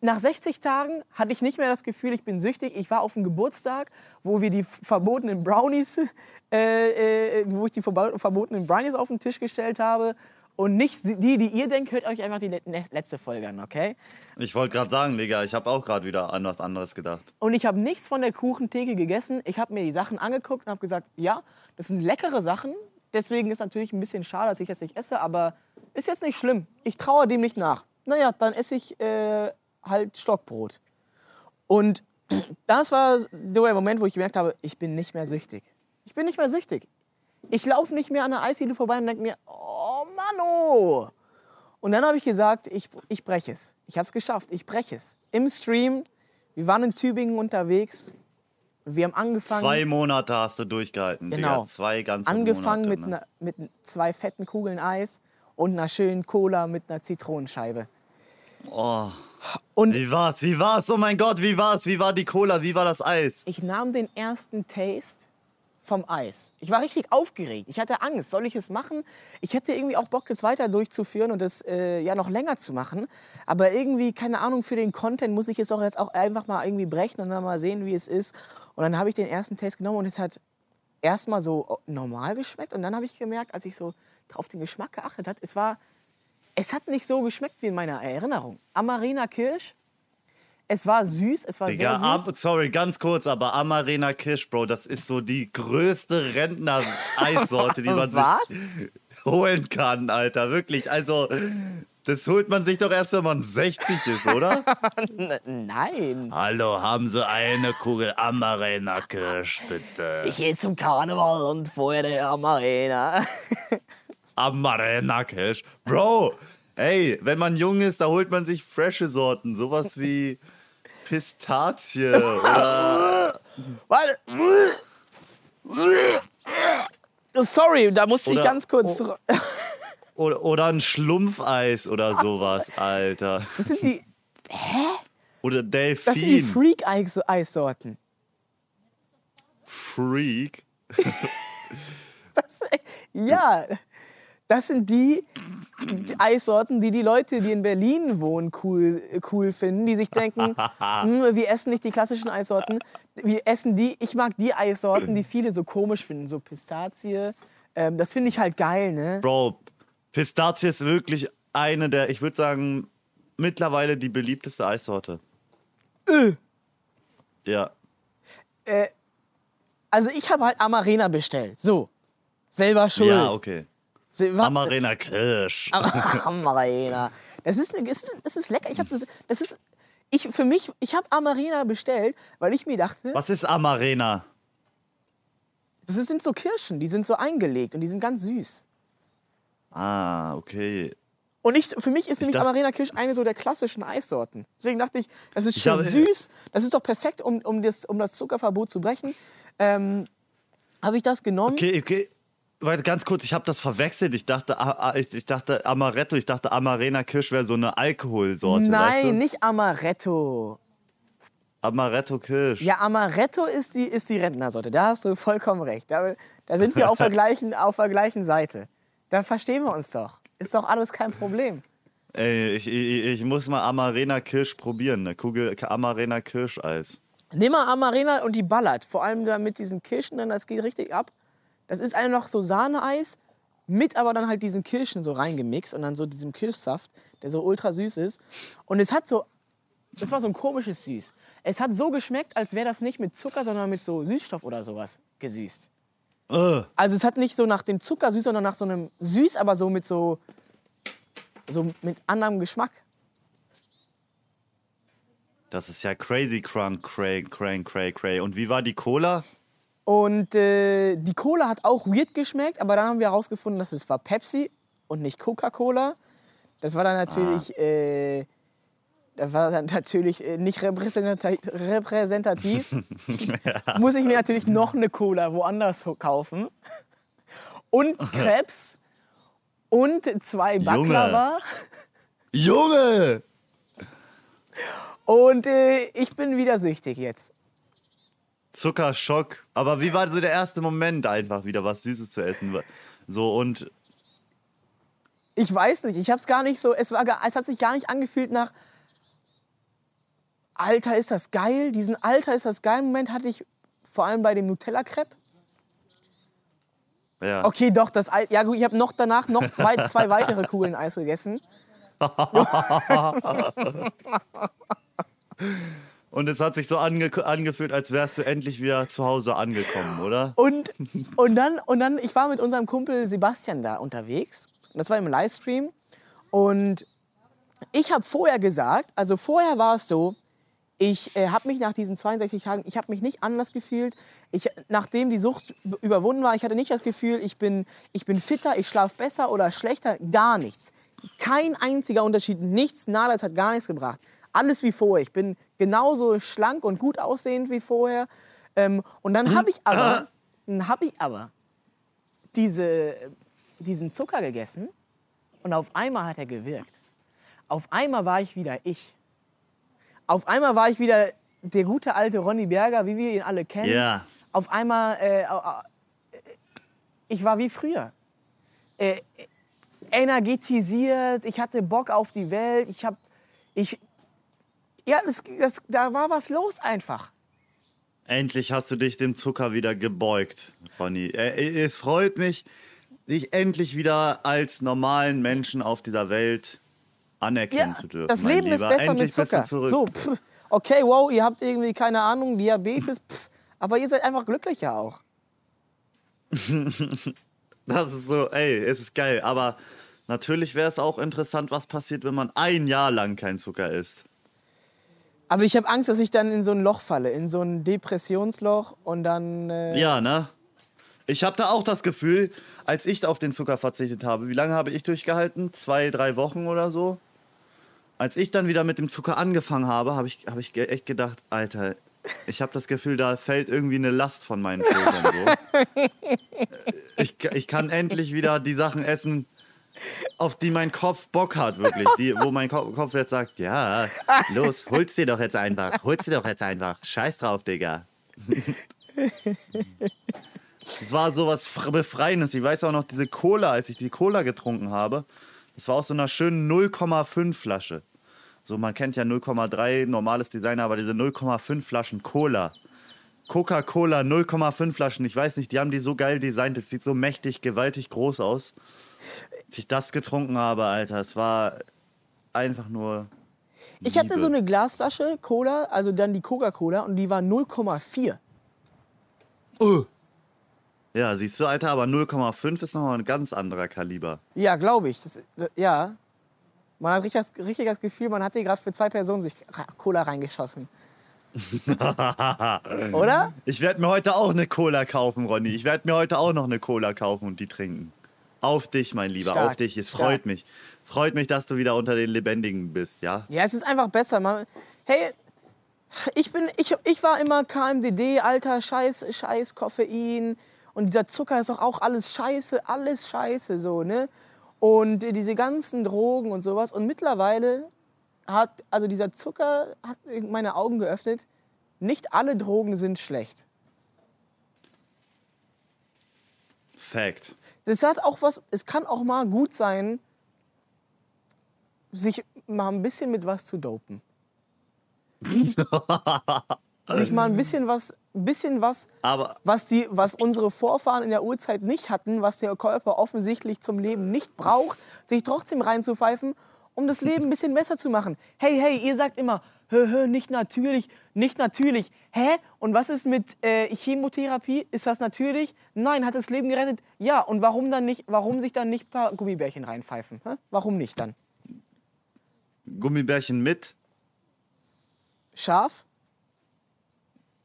Speaker 2: Nach 60 Tagen hatte ich nicht mehr das Gefühl, ich bin süchtig. Ich war auf dem Geburtstag, wo wir die verbotenen Brownies, *laughs* äh, äh, wo ich die verbo- verbotenen Brownies auf den Tisch gestellt habe. Und nicht die, die ihr denkt, hört euch einfach die le- letzte Folge an, okay?
Speaker 1: Ich wollte gerade sagen, Digga, ich habe auch gerade wieder an was anderes gedacht.
Speaker 2: Und ich habe nichts von der Kuchentheke gegessen. Ich habe mir die Sachen angeguckt und habe gesagt, ja, das sind leckere Sachen. Deswegen ist natürlich ein bisschen schade, dass ich das nicht esse, aber ist jetzt nicht schlimm. Ich traue dem nicht nach. Naja, dann esse ich äh, halt Stockbrot. Und *clears throat* das war der Moment, wo ich gemerkt habe, ich bin nicht mehr süchtig. Ich bin nicht mehr süchtig. Ich laufe nicht mehr an der Eisdiele vorbei und denke mir, oh Mann, oh. Und dann habe ich gesagt, ich, ich breche es. Ich habe es geschafft, ich breche es. Im Stream, wir waren in Tübingen unterwegs. Wir haben angefangen,
Speaker 1: Zwei Monate hast du durchgehalten,
Speaker 2: Genau.
Speaker 1: Digga. Zwei ganze
Speaker 2: angefangen
Speaker 1: Monate.
Speaker 2: mit,
Speaker 1: ne?
Speaker 2: mit zwei fetten Kugeln Eis und einer schönen Cola mit einer Zitronenscheibe.
Speaker 1: Oh.
Speaker 2: Und
Speaker 1: Wie war's? Wie war's? Oh mein Gott, wie war's? Wie war die Cola? Wie war das Eis?
Speaker 2: ich nahm den ersten Taste vom Eis. Ich war richtig aufgeregt. Ich hatte Angst. Soll ich es machen? Ich hätte irgendwie auch Bock, das weiter durchzuführen und das äh, ja noch länger zu machen. Aber irgendwie, keine Ahnung, für den Content muss ich es doch jetzt auch einfach mal irgendwie brechen und dann mal sehen, wie es ist. Und dann habe ich den ersten Taste genommen und es hat erstmal so normal geschmeckt. Und dann habe ich gemerkt, als ich so auf den Geschmack geachtet habe, es war, es hat nicht so geschmeckt wie in meiner Erinnerung. Amarena Kirsch. Es war süß, es war
Speaker 1: Digga,
Speaker 2: sehr süß.
Speaker 1: ab, sorry, ganz kurz, aber Amarena Kish, Bro, das ist so die größte Rentner-Eissorte, die man *laughs*
Speaker 2: Was?
Speaker 1: sich holen kann, Alter. Wirklich, also, das holt man sich doch erst, wenn man 60 ist, oder? *laughs*
Speaker 2: Nein.
Speaker 1: Hallo, haben Sie eine Kugel Amarena Kirsch, bitte?
Speaker 2: Ich gehe zum Karneval und vorher der Amarena. *laughs*
Speaker 1: Amarena Kirsch. Bro, ey, wenn man jung ist, da holt man sich frische Sorten. Sowas wie Pistazie oder.
Speaker 2: Warte. Sorry, da musste ich
Speaker 1: Oder-
Speaker 2: ganz kurz.
Speaker 1: oh. *laughs* Oder, oder ein Schlumpfeis oder sowas, Alter.
Speaker 2: Das sind die,
Speaker 1: Oder
Speaker 2: das sind die
Speaker 1: Delfin.
Speaker 2: Freak-Eissorten.
Speaker 1: Freak. *laughs*
Speaker 2: Das, ja, das sind die, Eissorten, die die Leute, die in Berlin wohnen, cool, cool finden, die sich denken, *laughs* "Hm, wir essen nicht die klassischen Eissorten, wir essen die, ich mag die Eissorten, die viele so komisch finden, so Pistazie. Ähm, das finde ich halt geil, ne?
Speaker 1: Bro, Pistazie ist wirklich eine der, ich würde sagen, mittlerweile die beliebteste Eissorte.
Speaker 2: Äh.
Speaker 1: Ja.
Speaker 2: Also ich habe halt Amarena bestellt, so. Selber schuld.
Speaker 1: Ja, okay. Amarena Kirsch. *laughs*
Speaker 2: Amarena. Das ist, das ist, das ist lecker. Ich habe das, das ist, ich für mich, ich habe Amarena bestellt, weil ich mir dachte,
Speaker 1: Was ist Amarena?
Speaker 2: das sind so Kirschen, die sind so eingelegt und die sind ganz süß.
Speaker 1: Ah, okay.
Speaker 2: Und ich, für mich ist nämlich
Speaker 1: dachte-
Speaker 2: Amarena Kirsch eine so der klassischen Eissorten. Deswegen dachte ich, das ist schön süß, das ist doch perfekt, um, um, das, um das Zuckerverbot zu brechen. Ähm, habe ich das genommen?
Speaker 1: Okay, okay. Warte, ganz kurz, ich habe das verwechselt. Ich dachte, ah, ah, ich, dachte Amaretto, ich dachte Amarena Kirsch wäre so eine Alkoholsorte.
Speaker 2: Nein,
Speaker 1: weißt du?
Speaker 2: nicht Amaretto.
Speaker 1: Amaretto Kirsch.
Speaker 2: Ja, Amaretto ist die, ist die Rentnersorte. Da hast du vollkommen recht. Da, da sind wir auf der, *laughs* gleichen, auf der gleichen Seite. Da verstehen wir uns doch. Ist doch alles kein Problem.
Speaker 1: Ey, ich, ich, ich muss mal Amarena Kirsch probieren. Eine Kugel Amarena Kirscheis.
Speaker 2: Nimm mal Amarena und die ballert. Vor allem da mit diesen Kirschen, dann das geht richtig ab. Das ist einfach noch so Sahneeis, mit aber dann halt diesen Kirschen so reingemixt und dann so diesem Kirschsaft, der so ultra süß ist. Und es hat so, das war so ein komisches Süß. Es hat so geschmeckt, als wäre das nicht mit Zucker, sondern mit so Süßstoff oder sowas gesüßt.
Speaker 1: Äh,
Speaker 2: Also es hat nicht so nach dem Zucker süß, sondern nach so einem süß, aber so mit so, so mit anderem Geschmack.
Speaker 1: das ist ja crazy crunk, cray, cray, cray, cray. Und wie war die Cola?
Speaker 2: Und äh, die Cola hat auch weird geschmeckt, aber dann haben wir herausgefunden, dass es war Pepsi und nicht Coca-Cola. Das war dann natürlich, äh, das war dann natürlich äh, nicht repräsentati repräsentativ. *laughs* Muss ich mir natürlich noch eine Cola woanders kaufen. Und *laughs* Krebs und zwei Baklava.
Speaker 1: Junge!
Speaker 2: Und äh, ich bin wieder süchtig jetzt.
Speaker 1: Zuckerschock. Aber wie war so der erste Moment einfach wieder was Süßes zu essen? So und
Speaker 2: Ich weiß nicht, ich habe es gar nicht so, es, war, es hat sich gar nicht angefühlt nach, Alter, ist das geil. Diesen Alter, ist das geil Moment hatte ich vor allem bei dem Nutella-Crepe.
Speaker 1: ja.
Speaker 2: Okay, doch, das Ei, ja gut, ich habe noch danach noch wei- zwei weitere Kugeln Eis gegessen. *laughs* *laughs* *laughs*
Speaker 1: Und es hat sich so ange angefühlt, als wärst du endlich wieder zu Hause angekommen, oder?
Speaker 2: Und, und, dann, und dann, ich war mit unserem Kumpel Sebastian da unterwegs. Das war im Livestream. Und ich habe vorher gesagt, also vorher war es so, ich äh, habe mich nach diesen 62 Tagen, ich habe mich nicht anders gefühlt. Ich, nachdem die Sucht überwunden war, ich hatte nicht das Gefühl, ich bin, ich bin fitter, ich schlafe besser oder schlechter, gar nichts. Kein einziger Unterschied, nichts, nada, es hat gar nichts gebracht. Alles wie vorher. Ich bin genauso schlank und gut aussehend wie vorher. Ähm, und dann habe ich aber, dann habe ich aber diese, diesen Zucker gegessen und auf einmal hat er gewirkt. Auf einmal war ich wieder ich. Auf einmal war ich wieder der gute alte Ronny Berger, wie wir ihn alle kennen.
Speaker 1: Ja.
Speaker 2: Auf einmal, äh, au- ich war wie früher. Äh, energetisiert, ich hatte Bock auf die Welt, ich habe, ich, ja, das, das, da war was los einfach.
Speaker 1: Endlich hast du dich dem Zucker wieder gebeugt, Ronny. Äh, Es freut mich, dich endlich wieder als normalen Menschen auf dieser Welt anerkennen zu dürfen.
Speaker 2: das Leben ist besser
Speaker 1: endlich
Speaker 2: mit Zucker.
Speaker 1: zurück.
Speaker 2: So, pff, okay, wow, ihr habt irgendwie keine Ahnung, Diabetes, pff, aber ihr seid einfach glücklicher auch. *laughs*
Speaker 1: Das ist so, ey, es ist geil. Aber natürlich wäre es auch interessant, was passiert, wenn man ein Jahr lang kein Zucker isst.
Speaker 2: Aber ich habe Angst, dass ich dann in so ein Loch falle, in so ein Depressionsloch und dann. Äh,
Speaker 1: Ja, ne? Ich habe da auch das Gefühl, als ich auf den Zucker verzichtet habe, wie lange habe ich durchgehalten? Zwei, drei Wochen oder so? Als ich dann wieder mit dem Zucker angefangen habe, habe ich, hab ich echt gedacht, Alter, ich habe das Gefühl, da fällt irgendwie eine Last von meinen Schultern. So. *laughs* Ich, ich kann endlich wieder die Sachen essen, auf die mein Kopf Bock hat, wirklich. Die, wo mein Ko- Kopf jetzt sagt, ja, los, hol's dir doch jetzt einfach. Hol's dir doch jetzt einfach. Scheiß drauf, Digga. Es war sowas Fr- Befreiendes. Ich weiß auch noch, diese Cola, als ich die Cola getrunken habe, das war aus so einer schönen 0,5 Flasche. So, man kennt ja 0,3, normales Design, aber diese 0,5 Flaschen Cola. Coca-Cola 0,5 Flaschen, ich weiß nicht, die haben die so geil designt, das sieht so mächtig, gewaltig groß aus. Als ich das getrunken habe, Alter, es war einfach nur.
Speaker 2: ich hatte
Speaker 1: Liebe.
Speaker 2: so eine Glasflasche Cola, also dann die Coca-Cola, und die war 0,4.
Speaker 1: Ja, siehst du, Alter, aber 0,5 ist nochmal ein ganz anderer Kaliber.
Speaker 2: Ja, glaube ich. Das, ja. Man hat richtig das, richtig das Gefühl, man hat hier gerade für zwei Personen sich Cola reingeschossen. *laughs* Oder?
Speaker 1: Ich werde mir heute auch eine Cola kaufen, Ronny. Ich werde mir heute auch noch eine Cola kaufen und die trinken. Auf dich, mein Lieber,
Speaker 2: Stark,
Speaker 1: auf dich. Es
Speaker 2: stark.
Speaker 1: freut mich. Freut mich, dass du wieder unter den Lebendigen bist, ja?
Speaker 2: Ja, es ist einfach besser. Man, hey, ich, bin, ich, ich war immer KMDD, alter Scheiß, Scheiß, Koffein. Und dieser Zucker ist doch auch alles Scheiße, alles Scheiße, so, ne? Und diese ganzen Drogen und sowas. Und mittlerweile hat, also dieser Zucker hat meine Augen geöffnet. Nicht alle Drogen sind schlecht.
Speaker 1: Fact.
Speaker 2: Das hat auch was, es kann auch mal gut sein, sich mal ein bisschen mit was zu dopen. *laughs* sich mal ein bisschen was, ein bisschen was,
Speaker 1: Aber
Speaker 2: was, die, was unsere Vorfahren in der Urzeit nicht hatten, was der Körper offensichtlich zum Leben nicht braucht, sich trotzdem reinzupfeifen, um das Leben ein bisschen besser zu machen. Hey, hey, ihr sagt immer, hö, hö, nicht natürlich, nicht natürlich. Hä? Und was ist mit äh, Chemotherapie? Ist das natürlich? Nein, hat das Leben gerettet? Ja. Und warum dann nicht, warum sich dann nicht ein paar Gummibärchen reinpfeifen? Hä? Warum nicht dann?
Speaker 1: Gummibärchen mit.
Speaker 2: Scharf?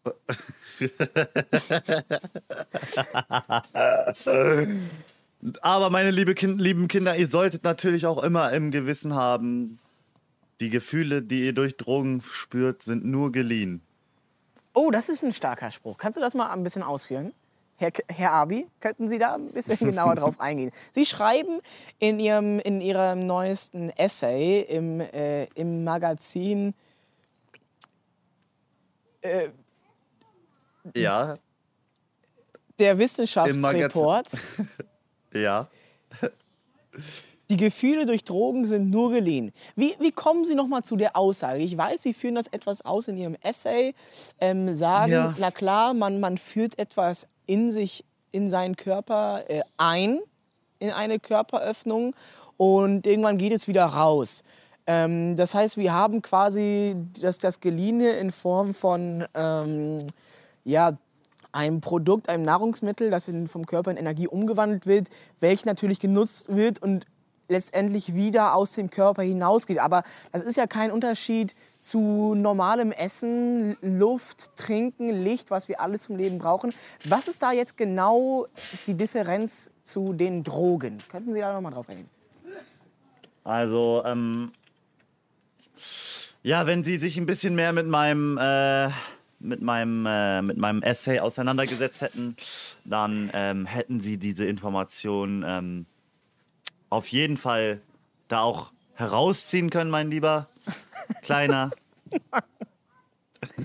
Speaker 2: *laughs*
Speaker 1: Aber meine liebe kind, lieben Kinder, ihr solltet natürlich auch immer im Gewissen haben, die Gefühle, die ihr durch Drogen spürt, sind nur geliehen.
Speaker 2: Oh, das ist ein starker Spruch. Kannst du das mal ein bisschen ausführen? Herr, Herr Abi, könnten Sie da ein bisschen *laughs* genauer drauf eingehen? Sie schreiben in Ihrem, in Ihrem neuesten Essay im, äh, im Magazin,
Speaker 1: Ja,
Speaker 2: der Wissenschaftsreport, *laughs*
Speaker 1: ja. *laughs*
Speaker 2: die Gefühle durch Drogen sind nur geliehen. Wie, wie kommen Sie noch mal zu der Aussage? Ich weiß, Sie führen das etwas aus in Ihrem Essay, ähm, sagen,
Speaker 1: Ja.
Speaker 2: na klar, man, man führt etwas in sich, in seinen Körper äh, ein, in eine Körperöffnung und irgendwann geht es wieder raus. Ähm, das heißt, wir haben quasi das, das Geliehene in Form von ähm, ja, einem Produkt, einem Nahrungsmittel, das in, vom Körper in Energie umgewandelt wird, welches natürlich genutzt wird und letztendlich wieder aus dem Körper hinausgeht. Aber das ist ja kein Unterschied zu normalem Essen, Luft, Trinken, Licht, was wir alles zum Leben brauchen. Was ist da jetzt genau die Differenz zu den Drogen? Könnten Sie da noch mal drauf eingehen?
Speaker 1: Also, ähm, ja, wenn Sie sich ein bisschen mehr mit meinem, äh, mit meinem, äh, mit meinem Essay auseinandergesetzt hätten, dann ähm, hätten Sie diese Information ähm, auf jeden Fall da auch herausziehen können, mein lieber Kleiner.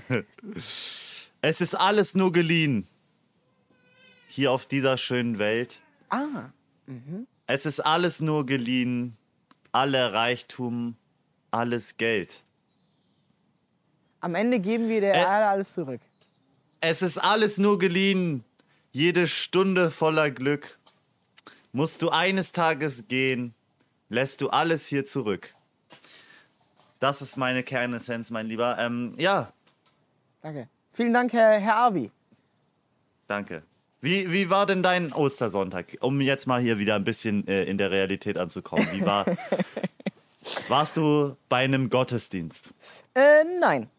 Speaker 1: *laughs* es ist alles nur geliehen. Hier auf dieser schönen Welt.
Speaker 2: Ah,
Speaker 1: Es ist alles nur geliehen. Alle Reichtum, alles Geld.
Speaker 2: am Ende geben wir der
Speaker 1: Äh.
Speaker 2: Erde alles zurück.
Speaker 1: Es ist alles nur geliehen. Jede Stunde voller Glück. Musst du eines Tages gehen, lässt du alles hier zurück. Das ist meine Kernessenz, mein Lieber. Ähm, ja,
Speaker 2: Danke. Vielen Dank, Herr, Herr Abi.
Speaker 1: danke. Wie, wie war denn dein Ostersonntag? Um jetzt mal hier wieder ein bisschen äh, in der Realität anzukommen. Wie war, *laughs* warst du bei einem Gottesdienst?
Speaker 2: Äh, nein.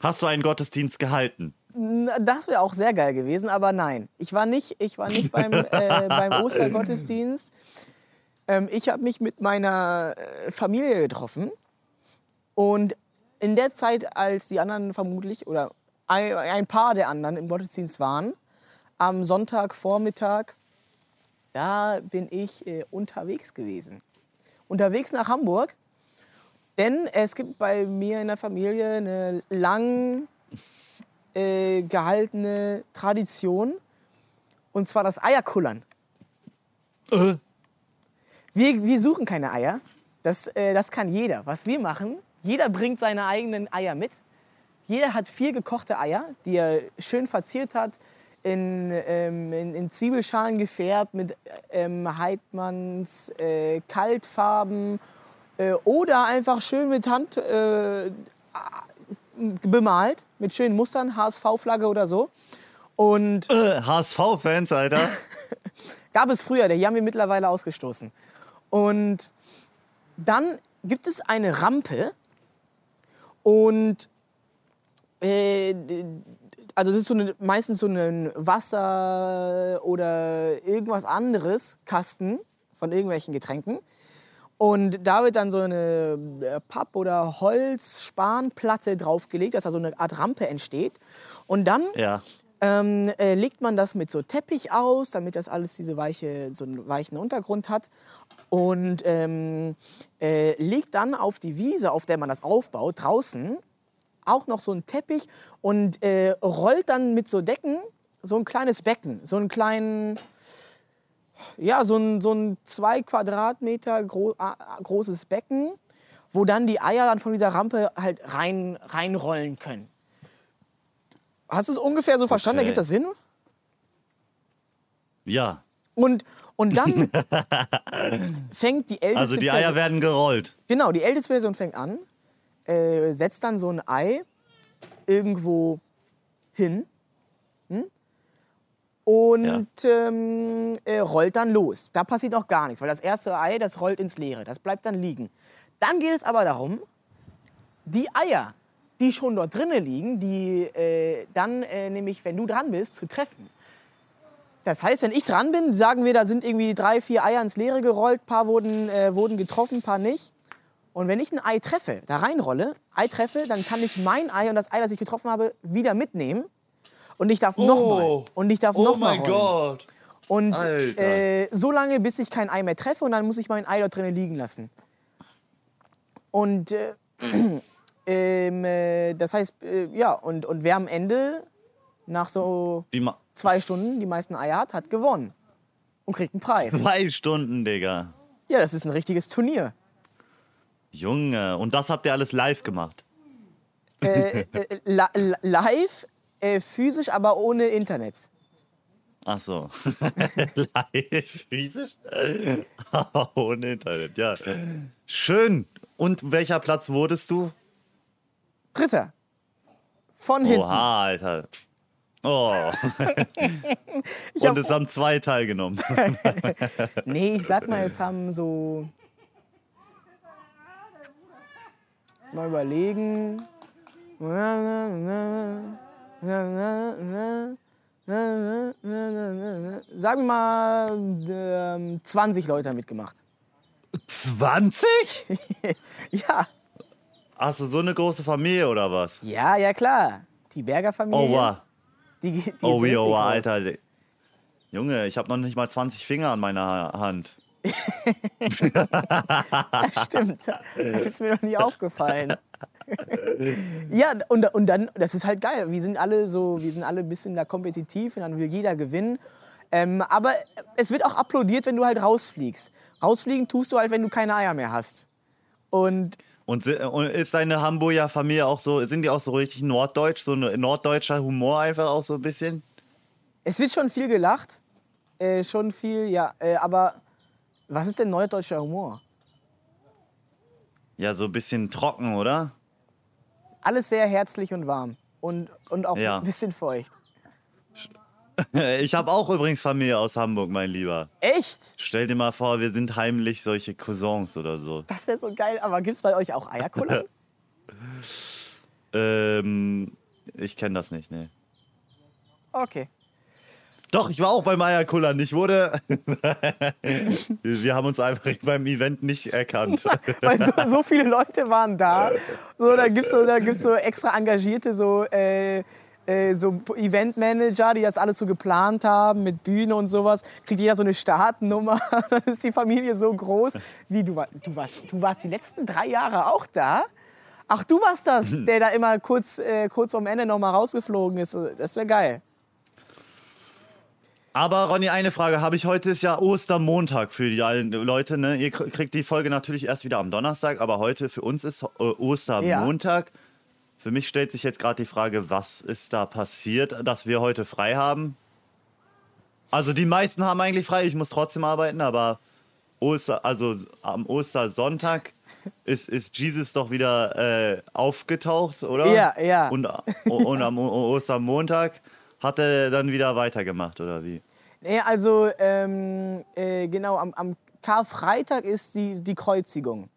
Speaker 1: Hast du einen Gottesdienst gehalten?
Speaker 2: Das wäre auch sehr geil gewesen, aber nein. Ich war nicht, ich war nicht beim, äh, beim *laughs* Ostergottesdienst. Ähm, ich habe mich mit meiner äh, Familie getroffen. Und in der Zeit, als die anderen vermutlich, oder ein, ein paar der anderen im Gottesdienst waren, am Sonntagvormittag, da bin ich äh, unterwegs gewesen. Unterwegs nach Hamburg. Denn es gibt bei mir in der Familie eine lang äh, gehaltene Tradition. Und zwar das Eierkullern. Wir, wir suchen keine Eier. Das, äh, das kann jeder. Was wir machen, jeder bringt seine eigenen Eier mit. Jeder hat vier gekochte Eier, die er schön verziert hat, in, ähm, in, in Zwiebelschalen gefärbt, mit ähm, Heidmanns äh, Kaltfarben äh, oder einfach schön mit Hand äh, bemalt, mit schönen Mustern, HSV-Flagge oder so. Und
Speaker 1: Äh, HSV-Fans, Alter. *laughs*
Speaker 2: Gab es früher, die haben wir mittlerweile ausgestoßen. Und dann gibt es eine Rampe und äh, also das ist so eine, meistens so ein Wasser oder irgendwas anderes Kasten von irgendwelchen Getränken. Und da wird dann so eine äh, Papp- oder Holzspanplatte draufgelegt, dass da so eine Art Rampe entsteht. Und dann
Speaker 1: Ja.
Speaker 2: ähm, äh, legt man das mit so Teppich aus, damit das alles diese weiche, so einen weichen Untergrund hat. Und ähm, äh, legt dann auf die Wiese, auf der man das aufbaut, draußen auch noch so einen Teppich und äh, rollt dann mit so Decken so ein kleines Becken, so einen kleinen, ja, so ein, so ein zwei Quadratmeter gro großes Becken, wo dann die Eier dann von dieser Rampe halt rein, reinrollen können. Hast du es ungefähr so verstanden?
Speaker 1: Okay.
Speaker 2: Ergibt das Sinn?
Speaker 1: Ja.
Speaker 2: Und, und dann *laughs* fängt die älteste
Speaker 1: Also die
Speaker 2: Person,
Speaker 1: Eier werden gerollt.
Speaker 2: Genau, die älteste Person fängt an, äh, setzt dann so ein Ei irgendwo hin hm? Und ähm, äh, rollt dann los. Da passiert noch gar nichts, weil das erste Ei, das rollt ins Leere, das bleibt dann liegen. Dann geht es aber darum, die Eier, die schon dort drinnen liegen, die äh, dann äh, nämlich, wenn du dran bist, zu treffen. Das heißt, wenn ich dran bin, sagen wir, da sind irgendwie drei, vier Eier ins Leere gerollt, ein paar wurden, äh, wurden getroffen, ein paar nicht. Und wenn ich ein Ei treffe, da reinrolle, Ei treffe, dann kann ich mein Ei und das Ei, das ich getroffen habe, wieder mitnehmen. Und ich darf nochmal. Und ich darf
Speaker 4: Oh
Speaker 2: nochmal.
Speaker 4: mein Gott.
Speaker 2: Und äh, so lange, bis ich kein Ei mehr treffe und dann muss ich mein Ei dort drinnen liegen lassen. Und äh, *clears throat* ähm, äh, das heißt, äh, ja, und, und wer am Ende nach so zwei Stunden die meisten Eier hat, hat gewonnen. Und kriegt einen Preis.
Speaker 1: zwei Stunden, Digga.
Speaker 2: Ja, das ist ein richtiges Turnier.
Speaker 1: Junge, und das habt ihr alles live gemacht.
Speaker 2: Äh, äh, li- live, äh, physisch, aber ohne Internet.
Speaker 1: Ach so. *laughs* live, physisch? Aber *laughs* Ohne Internet, ja. Schön. Und welcher Platz wurdest du?
Speaker 2: Dritter. Von hinten.
Speaker 1: Oha, Alter. Oh. *laughs*
Speaker 2: Ich
Speaker 1: Und es haben zwei teilgenommen.
Speaker 2: Nee, ich sag mal, es haben so. Mal überlegen. Sagen wir mal, ähm, 20 Leute haben mitgemacht.
Speaker 1: 20? *laughs*
Speaker 2: Ja,
Speaker 1: Hast du so eine große Familie oder was?
Speaker 2: ja, ja, klar. Die Berger Familie.
Speaker 1: Oh, wow.
Speaker 2: Die, die
Speaker 1: Oh, wie, oh,
Speaker 2: groß.
Speaker 1: Alter. Junge, ich habe noch nicht mal 20 Finger an meiner Hand. *laughs*
Speaker 2: Stimmt. Das ist mir noch nie aufgefallen. *laughs* *laughs* ja, und, und dann, das ist halt geil. Wir sind alle so, wir sind alle ein bisschen da kompetitiv und dann will jeder gewinnen. Ähm, aber es wird auch applaudiert, wenn du halt rausfliegst. Rausfliegen tust du halt, wenn du keine Eier mehr hast. Und
Speaker 1: Und, ist deine Hamburger Familie auch so, sind die auch so richtig norddeutsch, so ein norddeutscher Humor einfach auch so ein bisschen?
Speaker 2: es wird schon viel gelacht. Äh, schon viel, ja. Äh, aber was ist denn neudeutscher Humor?
Speaker 1: Ja, so ein bisschen trocken, oder?
Speaker 2: Alles sehr herzlich und warm. Und, und auch
Speaker 1: Ja.
Speaker 2: ein bisschen feucht. *laughs*
Speaker 1: Ich habe auch übrigens Familie aus Hamburg, mein Lieber.
Speaker 2: Echt?
Speaker 1: Stell dir mal vor, wir sind heimlich solche Cousins oder so.
Speaker 2: Das wäre so geil. Aber gibt es bei euch auch Eierkullern? *laughs*
Speaker 1: Ähm, ich kenne das nicht, nee.
Speaker 2: Okay.
Speaker 1: Doch, ich war auch beim Eierkullern. Ich wurde. *laughs* wir haben uns einfach beim Event nicht erkannt. *laughs*
Speaker 2: Weil so, so viele Leute waren da. So, da gibt es so, da gibt's so extra engagierte so, äh, äh, so Eventmanager, die das alles so geplant haben mit Bühne und sowas. Kriegt jeder so eine Startnummer. *laughs* Dann ist die Familie so groß. Wie, du, war- du, warst, du warst die letzten drei Jahre auch da? Ach, du warst das, der da immer kurz, äh, kurz vorm Ende noch mal rausgeflogen ist. Das wäre geil.
Speaker 1: Aber Ronny, eine Frage habe ich. Heute ist ja Ostermontag für die Leute. Ne? Ihr kr- kriegt die Folge natürlich erst wieder am Donnerstag, aber heute für uns ist äh, Ostermontag. Für mich stellt sich jetzt gerade die Frage, was ist da passiert, dass wir heute frei haben? Also die meisten haben eigentlich frei, ich muss trotzdem arbeiten, aber Oster, also am Ostersonntag ist, ist Jesus doch wieder äh, aufgetaucht, oder?
Speaker 2: Ja, ja.
Speaker 1: Und, und am Ostermontag hat er dann wieder weitergemacht, oder wie?
Speaker 2: Nee, also ähm, äh, genau, am, am Karfreitag ist die, die Kreuzigung.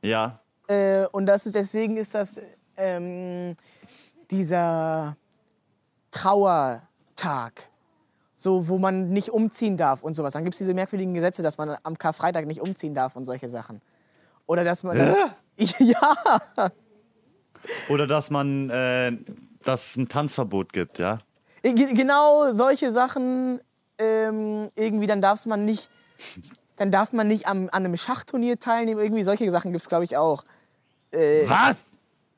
Speaker 1: Ja,
Speaker 2: Äh, und das ist, deswegen ist das ähm, dieser Trauertag, so, wo man nicht umziehen darf und sowas. Dann gibt es diese merkwürdigen Gesetze, dass man am Karfreitag nicht umziehen darf und solche Sachen. Oder dass man das. *laughs* Ja,
Speaker 1: Oder dass man, äh, dass es ein Tanzverbot gibt, ja?
Speaker 2: ge- genau solche Sachen. Ähm, irgendwie, dann darf man nicht. Dann darf man nicht am, an einem Schachturnier teilnehmen. Irgendwie solche Sachen gibt es, glaube ich, auch. Äh,
Speaker 1: Was?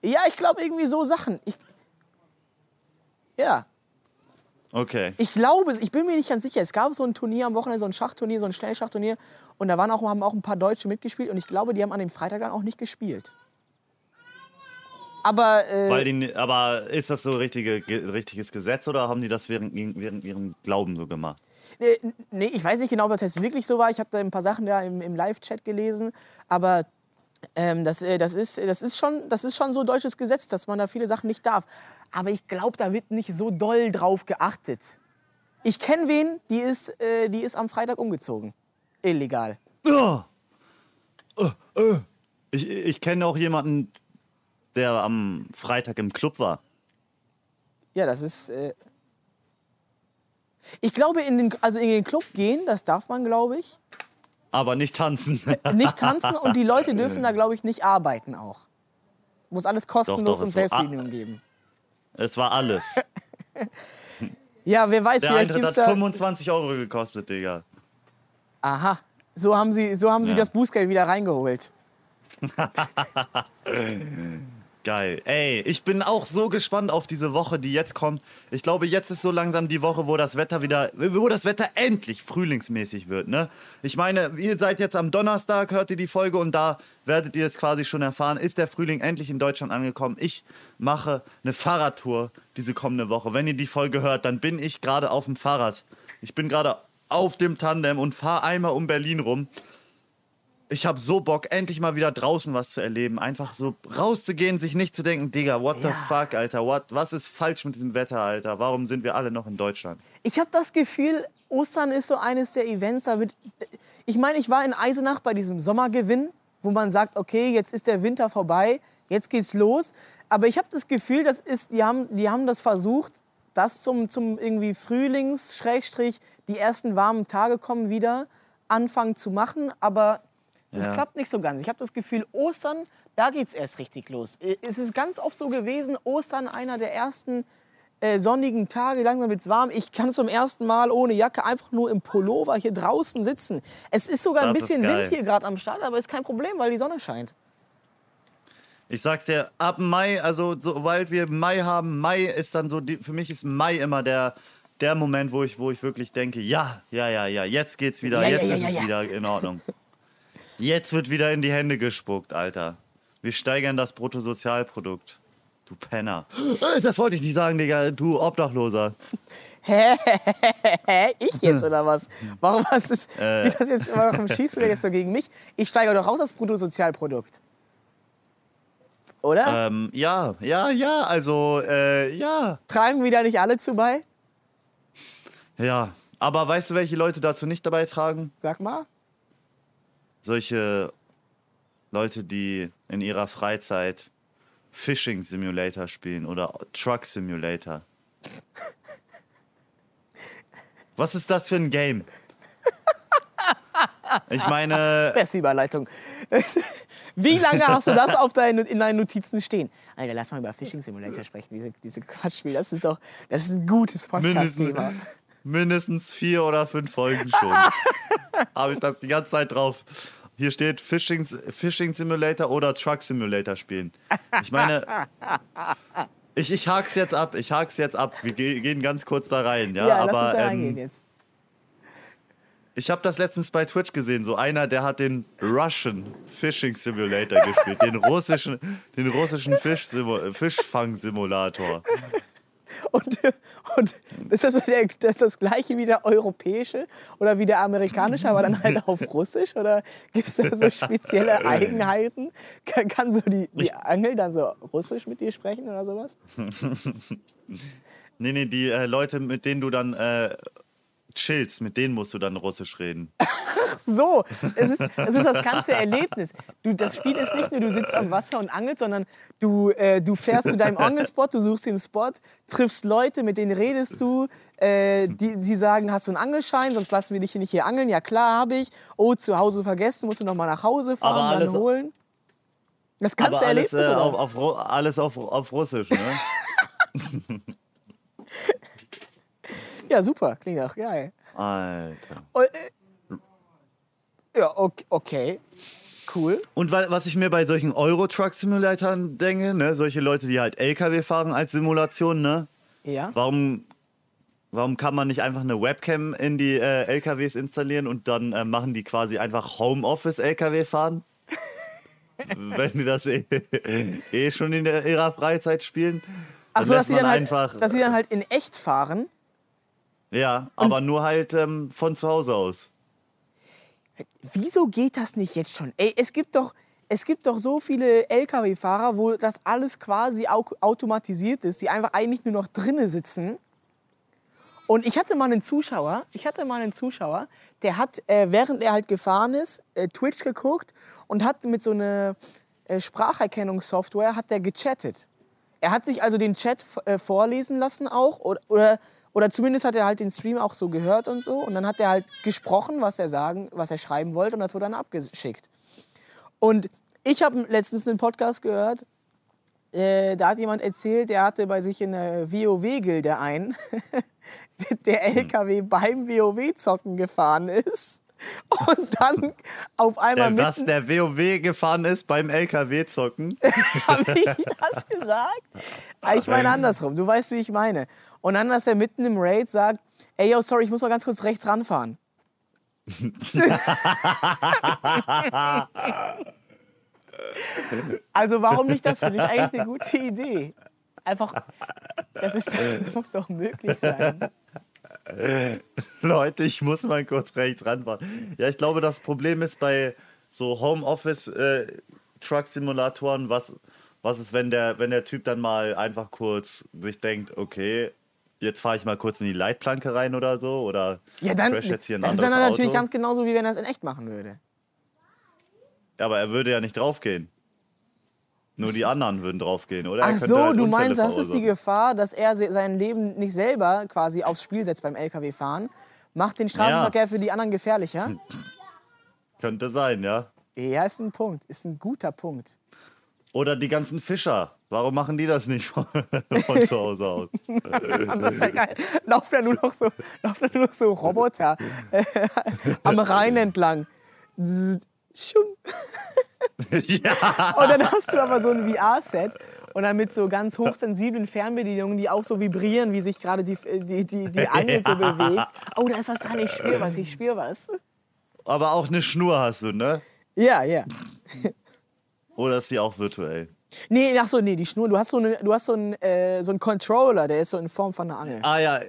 Speaker 2: Ja, ich glaube irgendwie so Sachen. Ich, ja,
Speaker 1: Okay.
Speaker 2: ich glaube, ich bin mir nicht ganz sicher. Es gab so ein Turnier am Wochenende, so ein Schachturnier, so ein Schnellschachturnier. Und da waren auch, haben auch ein paar Deutsche mitgespielt. Und ich glaube, die haben an dem Freitag dann auch nicht gespielt. Aber äh,
Speaker 1: Weil die, aber ist das so richtige, ge- richtiges Gesetz oder haben die das während, während ihrem Glauben so gemacht?
Speaker 2: äh, nee, ich weiß nicht genau, ob das jetzt wirklich so war. Ich habe da ein paar Sachen da im, im Live-Chat gelesen. Aber ähm, das, äh, das, ist, das, ist schon, das ist schon so deutsches Gesetz, dass man da viele Sachen nicht darf. Aber ich glaube, da wird nicht so doll drauf geachtet. Ich kenne wen, die ist, äh, die ist am Freitag umgezogen. Illegal.
Speaker 1: Ja. Äh, äh. Ich, ich kenne auch jemanden, der am Freitag im Club war.
Speaker 2: Ja, das ist. Äh ich glaube, in den, also in den Club gehen, das darf man, glaube ich.
Speaker 1: Aber nicht tanzen.
Speaker 2: Nicht tanzen und die *laughs* Leute dürfen da, glaube ich, nicht arbeiten auch. Muss alles kostenlos
Speaker 1: doch,
Speaker 2: und
Speaker 1: so. Ah.
Speaker 2: Selbstbedienung geben.
Speaker 1: es war alles. *laughs*
Speaker 2: Ja, wer weiß,
Speaker 1: Der
Speaker 2: vielleicht
Speaker 1: Eintritt
Speaker 2: gibt's
Speaker 1: hat
Speaker 2: da.
Speaker 1: 25 Euro gekostet, Digga.
Speaker 2: Aha. So haben sie, so haben sie
Speaker 1: Ja.
Speaker 2: das Bußgeld wieder reingeholt. *laughs*
Speaker 1: Geil. Ey, ich bin auch so gespannt auf diese Woche, die jetzt kommt. Ich glaube, jetzt ist so langsam die Woche, wo das Wetter wieder, wo das Wetter endlich frühlingsmäßig wird, ne? Ich meine, ihr seid jetzt am Donnerstag, hört ihr die Folge und da werdet ihr es quasi schon erfahren, ist der Frühling endlich in Deutschland angekommen. Ich mache eine Fahrradtour diese kommende Woche. Wenn ihr die Folge hört, dann bin ich gerade auf dem Fahrrad. Ich bin gerade auf dem Tandem und fahre einmal um Berlin rum. Ich habe so Bock, endlich mal wieder draußen was zu erleben. Einfach so rauszugehen, sich nicht zu denken, Digga, what the
Speaker 2: Ja.
Speaker 1: fuck, Alter, what, was ist falsch mit diesem Wetter, Alter? Warum sind wir alle noch in Deutschland?
Speaker 2: Ich habe das Gefühl, Ostern ist so eines der Events. Da wird, ich meine, ich war in Eisenach bei diesem Sommergewinn, wo man sagt, okay, jetzt ist der Winter vorbei, jetzt geht's los. Aber ich habe das Gefühl, das ist, die, haben, die haben das versucht, das zum, zum irgendwie Frühlings, Schrägstrich, die ersten warmen Tage kommen wieder, anfangen zu machen. Aber das
Speaker 1: Ja.
Speaker 2: klappt nicht so ganz. Ich habe das Gefühl, Ostern, da geht's erst richtig los. Es ist ganz oft so gewesen, Ostern einer der ersten äh, sonnigen Tage, langsam wird's warm. Ich kann zum ersten Mal ohne Jacke einfach nur im Pullover hier draußen sitzen. Es ist sogar ein
Speaker 1: Das ist
Speaker 2: bisschen. Wind hier gerade am Start, aber ist kein Problem, weil die Sonne scheint.
Speaker 1: Ich sag's dir, ab Mai, also sobald wir Mai haben, Mai ist dann so, die, für mich ist Mai immer der, der Moment, wo ich, wo ich wirklich denke, ja, ja, ja, ja, jetzt geht's wieder,
Speaker 2: Ja,
Speaker 1: jetzt
Speaker 2: ja,
Speaker 1: ist
Speaker 2: ja,
Speaker 1: es
Speaker 2: ja.
Speaker 1: wieder in Ordnung. *laughs* Jetzt wird wieder in die Hände gespuckt, Alter. Wir steigern das Bruttosozialprodukt. Du Penner. Äh, Das wollte ich nicht sagen, Digga, du Obdachloser.
Speaker 2: Hä? *laughs* Ich jetzt oder was? Warum hast du
Speaker 1: Äh.
Speaker 2: wie das jetzt, warum schießt du denn jetzt so gegen mich? Ich steigere doch raus das Bruttosozialprodukt. Oder?
Speaker 1: Ähm, ja, ja, ja, also, äh, ja.
Speaker 2: Tragen wieder nicht alle zu bei?
Speaker 1: Ja. Aber weißt du, welche Leute dazu nicht dabei tragen?
Speaker 2: Sag mal.
Speaker 1: Solche Leute, die in ihrer Freizeit Fishing Simulator spielen oder Truck Simulator. Was ist das für ein Game? Ich meine, *laughs*
Speaker 2: Beste Überleitung. *laughs* Wie lange hast du das auf deine, in deinen Notizen stehen? Alter, lass mal über Fishing Simulator sprechen. Diese, diese Quatschspiel, das ist doch das ist ein gutes Podcast-Thema.
Speaker 1: Mindestens vier oder fünf Folgen schon. *laughs* Habe ich das die ganze Zeit drauf. Hier steht Fishing, Fishing Simulator oder Truck Simulator spielen. Ich meine, *laughs* ich, ich hak's jetzt ab. Ich hak's jetzt ab. Wir ge gehen ganz kurz da rein. Ja,
Speaker 2: Ja, lass
Speaker 1: aber
Speaker 2: uns da
Speaker 1: ähm,
Speaker 2: jetzt.
Speaker 1: ich habe das letztens bei Twitch gesehen. So einer, der hat den Russian Fishing Simulator gespielt. Den russischen, den russischen Fisch Fischfang-Simulator.
Speaker 2: Und, und ist, das, ist das gleiche wie der europäische oder wie der amerikanische, aber dann halt auf Russisch? Oder gibt es da so spezielle *laughs* Eigenheiten? Kann, kann so die, die Angel dann so Russisch mit dir sprechen oder sowas? *laughs*
Speaker 1: Nee, nee, die äh, Leute, mit denen du dann äh, chillst, mit denen musst du dann Russisch reden. *laughs*
Speaker 2: So, es ist, es ist das ganze Erlebnis. Du, das Spiel ist nicht nur, du sitzt am Wasser und angelst, sondern du, äh, du fährst zu deinem Angelspot, du suchst den Spot, triffst Leute, mit denen redest du, äh, die, die sagen, hast du einen Angelschein, sonst lassen wir dich hier nicht hier angeln. Ja klar, habe ich. Oh, zu Hause vergessen, musst du noch mal nach Hause fahren,
Speaker 1: Aber
Speaker 2: dann holen. Das ganze
Speaker 1: Aber alles,
Speaker 2: Erlebnis,
Speaker 1: äh,
Speaker 2: oder?
Speaker 1: auf, auf, alles auf, auf Russisch, ne? *laughs* *laughs*
Speaker 2: Ja, super, klingt auch geil.
Speaker 1: Alter.
Speaker 2: Äh, ja, okay, okay. Cool.
Speaker 1: Und weil, was ich mir bei solchen Euro-Truck-Simulatoren denke, ne, solche Leute, die halt LKW fahren als Simulation, ne?
Speaker 2: Ja.
Speaker 1: Warum, warum kann man nicht einfach eine Webcam in die äh, LKWs installieren und dann äh, machen die quasi einfach Homeoffice-LKW fahren? *laughs* wenn die das eh, eh schon in der, ihrer Freizeit spielen.
Speaker 2: Ach so, dass sie, dann halt,
Speaker 1: einfach.
Speaker 2: dass sie dann halt in echt fahren.
Speaker 1: Ja, aber nur halt ähm, von zu Hause aus.
Speaker 2: Wieso geht das nicht jetzt schon? Ey, es gibt doch, es gibt doch so viele Lkw-Fahrer, wo das alles quasi au automatisiert ist, die einfach eigentlich nur noch drinnen sitzen. Und ich hatte mal einen Zuschauer, ich hatte mal einen Zuschauer, der hat, äh, während er halt gefahren ist, äh, Twitch geguckt und hat mit so einer äh, Spracherkennungssoftware hat der gechattet. Er hat sich also den Chat äh, vorlesen lassen auch oder, oder oder zumindest hat er halt den Stream auch so gehört und so. Und dann hat er halt gesprochen, was er sagen, was er schreiben wollte. Und das wurde dann abgeschickt. Und ich habe letztens einen Podcast gehört, äh, da hat jemand erzählt, der hatte bei sich in der WoW-Gilde ein, *laughs* der LKW beim WoW-Zocken gefahren ist *laughs* und dann auf einmal
Speaker 1: Der,
Speaker 2: mitten
Speaker 1: der WoW gefahren ist beim LKW-Zocken. *laughs*
Speaker 2: Habe ich das gesagt? Ah, Ich meine andersrum. Du weißt, wie ich meine. Und dann, dass er mitten im Raid sagt, ey, yo, sorry, ich muss mal ganz kurz rechts ranfahren. *laughs* also warum nicht das? Finde ich eigentlich eine gute Idee. Einfach, das, ist, das muss doch möglich sein. *laughs*
Speaker 1: Leute, ich muss mal kurz rechts ranfahren. Ja, ich glaube, das Problem ist bei so Homeoffice-Truck-Simulatoren, was, was ist, wenn der, wenn der Typ dann mal einfach kurz sich denkt, okay, jetzt fahre ich mal kurz in die Leitplanke rein oder so oder
Speaker 2: Ja, dann,
Speaker 1: crash jetzt hier ein
Speaker 2: das ist dann natürlich
Speaker 1: Auto.
Speaker 2: ganz genauso, wie wenn er es in echt machen würde.
Speaker 1: Ja, aber er würde ja nicht draufgehen. Nur die anderen würden draufgehen, oder? Er
Speaker 2: Ach so,
Speaker 1: halt
Speaker 2: du meinst, das ist die. Gefahr, dass er se- sein Leben nicht selber quasi aufs Spiel setzt beim LKW-Fahren, macht den Straßenverkehr für die anderen gefährlicher? *laughs*
Speaker 1: Könnte sein, ja.
Speaker 2: Ja, ist ein Punkt, ist ein guter Punkt.
Speaker 1: Oder die ganzen Fischer. Warum machen die das nicht von, *laughs* von zu Hause aus? *laughs*
Speaker 2: Laufen da nur noch so, laufen da nur noch so Roboter äh, am Rhein entlang. Schum. *laughs*
Speaker 1: ja.
Speaker 2: Und dann hast du aber so ein VR-Set und dann mit so ganz hochsensiblen Fernbedienungen, die auch so vibrieren, wie sich gerade die, die, die, die Angel so *laughs* bewegt. Oh, da ist was dran, ich spüre was, ich spüre was.
Speaker 1: Aber auch eine Schnur hast du, ne?
Speaker 2: Ja, ja.
Speaker 1: Oder ist die auch virtuell?
Speaker 2: Nee, ach so, nee, die Schnur. Du hast so, eine, du hast so einen äh, so einen Controller, der ist so in Form von einer Angel.
Speaker 1: Ah ja,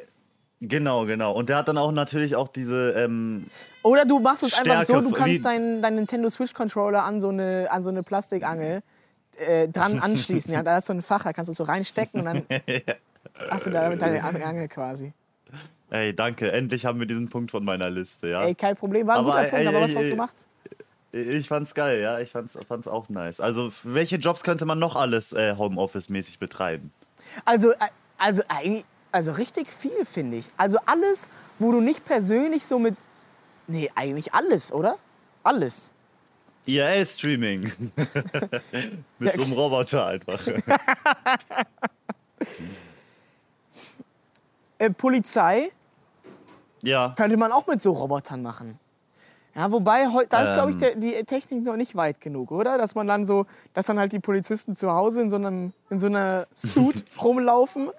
Speaker 1: genau, genau. Und der hat dann auch natürlich auch diese, ähm,
Speaker 2: Oder du machst es einfach so,
Speaker 1: Stärke,
Speaker 2: du kannst deinen deinen Nintendo Switch Controller an so eine, an so eine Plastikangel äh, dran *laughs* anschließen. Ja, da ist so ein Fach, da kannst du es so reinstecken und dann *laughs* hast du da deine Angel quasi.
Speaker 1: ey, danke, endlich haben wir diesen Punkt von meiner Liste, ja.
Speaker 2: Ey, kein Problem, war ein
Speaker 1: Aber,
Speaker 2: guter
Speaker 1: ey,
Speaker 2: Punkt, aber
Speaker 1: ey,
Speaker 2: was hast
Speaker 1: ey,
Speaker 2: du gemacht?
Speaker 1: Ich fand's geil, ja. Ich fand's, fand's auch nice. Also, welche Jobs könnte man noch alles äh, Homeoffice-mäßig betreiben?
Speaker 2: Also, äh, also eigentlich, also richtig viel, finde ich. Also alles, wo du nicht persönlich so mit. Nee, eigentlich alles, oder? Alles.
Speaker 1: IRL-Streaming. *laughs* Mit so einem Roboter einfach. *laughs*
Speaker 2: Äh, Polizei
Speaker 1: ja.
Speaker 2: könnte man auch mit so Robotern machen. Ja, wobei, da ist, glaube ich,
Speaker 1: Ähm.
Speaker 2: der, die Technik noch nicht weit genug, oder? Dass man dann so, dass dann halt die Polizisten zu Hause in so, einem, in so einer Suit *laughs* rumlaufen.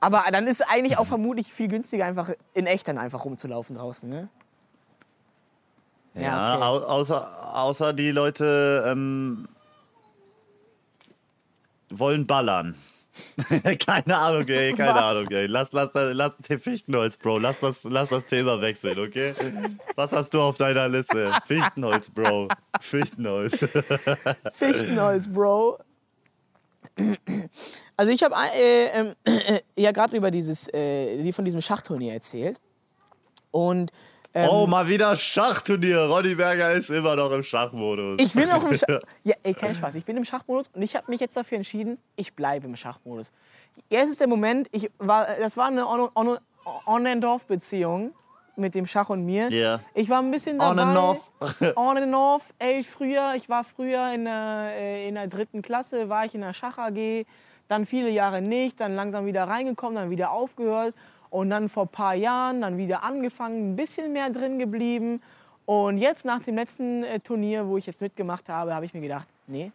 Speaker 2: Aber dann ist eigentlich auch vermutlich viel günstiger, einfach in echt dann einfach rumzulaufen draußen, ne?
Speaker 1: Ja,
Speaker 2: okay.
Speaker 1: au außer, außer die Leute ähm, wollen ballern. *laughs* keine Ahnung, ey, keine
Speaker 2: Was?
Speaker 1: Ahnung, ey. Lass, lass, lass den Fichtenholz, Bro. Lass das, lass das Thema wechseln, okay? Was hast du auf deiner Liste? Fichtenholz, Bro. Fichtenholz. *laughs*
Speaker 2: Fichtenholz, Bro. Also ich habe äh, ähm, ja gerade über dieses, äh, die von diesem Schachturnier erzählt. Und ähm,
Speaker 1: oh, mal wieder Schachturnier. Ronny Berger ist immer noch im Schachmodus.
Speaker 2: ich bin auch im Schach. Ja, ey, kein Spaß. Ich bin im Schachmodus und ich habe mich jetzt dafür entschieden, ich bleibe im Schachmodus. Jetzt ist der Moment, ich war, das war eine On- On- On-and-Off-Beziehung mit dem Schach und mir.
Speaker 1: Ja.
Speaker 2: Ich war ein bisschen dabei.
Speaker 1: On and off. *laughs*
Speaker 2: On and off. Ey, früher, ich war früher in der, äh, in der dritten Klasse, war ich in der Schach AG, dann viele Jahre nicht, dann langsam wieder reingekommen, dann wieder aufgehört und dann vor ein paar Jahren dann wieder angefangen, ein bisschen mehr drin geblieben. Und jetzt nach dem letzten äh, Turnier, wo ich jetzt mitgemacht habe, habe ich mir gedacht, nee,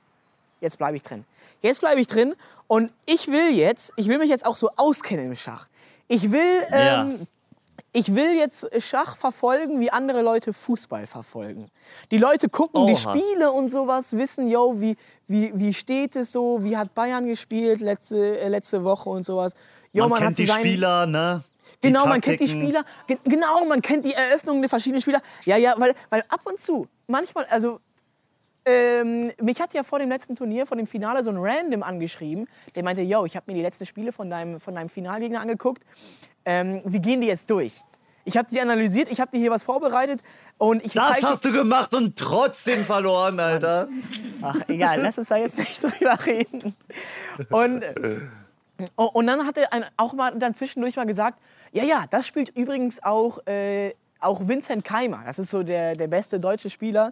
Speaker 2: jetzt bleibe ich drin. Jetzt bleibe ich drin und ich will jetzt, ich will mich jetzt auch so auskennen im Schach. Ich will,
Speaker 1: Ja.
Speaker 2: Ich will jetzt Schach verfolgen, wie andere Leute Fußball verfolgen. Die Leute gucken die
Speaker 1: Oha.
Speaker 2: Spiele und sowas, wissen, yo, wie, wie, wie steht es so, wie hat Bayern gespielt letzte, äh, letzte Woche und sowas. Yo,
Speaker 1: man,
Speaker 2: hat
Speaker 1: kennt die
Speaker 2: seinen-
Speaker 1: Spieler, ne? Die
Speaker 2: Genau, man kennt die. Spieler. Ge genau, man kennt die Eröffnungen der verschiedenen Spieler. Ja, ja, weil, weil ab und zu, manchmal, also ähm, mich hat ja vor dem letzten Turnier, vor dem Finale, so ein Random angeschrieben. Der meinte, yo, ich habe mir die letzten Spiele von deinem, von deinem Finalgegner angeguckt. Ähm, wie gehen die jetzt durch? Ich habe die analysiert, ich habe dir hier was vorbereitet und ich
Speaker 1: Das hast du gemacht und trotzdem verloren, Alter.
Speaker 2: Ach, egal, lass uns da jetzt nicht drüber reden. Und, und dann hat er auch mal dann zwischendurch mal gesagt, ja, ja, das spielt übrigens auch, äh, auch Vincent Keimer. Das ist so der, der beste deutsche Spieler.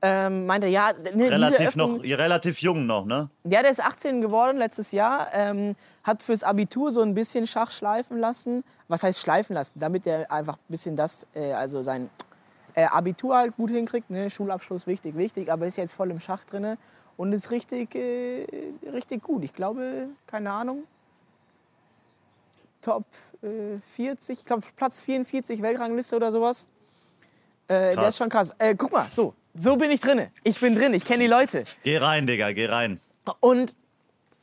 Speaker 2: Ähm, meinte, ja, ne,
Speaker 1: Relativ,
Speaker 2: Öffnung,
Speaker 1: noch, relativ jung noch, ne?
Speaker 2: ja, der ist 18 geworden letztes Jahr, ähm, hat fürs Abitur so ein bisschen Schach schleifen lassen. Was heißt schleifen lassen? Damit er einfach ein bisschen das, äh, also sein äh, Abitur halt gut hinkriegt. Ne? Schulabschluss wichtig, wichtig, aber ist jetzt voll im Schach drin und ist richtig, äh, richtig gut. Ich glaube, keine Ahnung, Top äh, 40, ich glaube Platz 44 Weltrangliste oder sowas. Äh, der ist schon krass. Äh, guck mal, so, so bin ich drinne. Ich bin drin, ich kenne die Leute.
Speaker 1: Geh rein, Digga, geh rein.
Speaker 2: Und,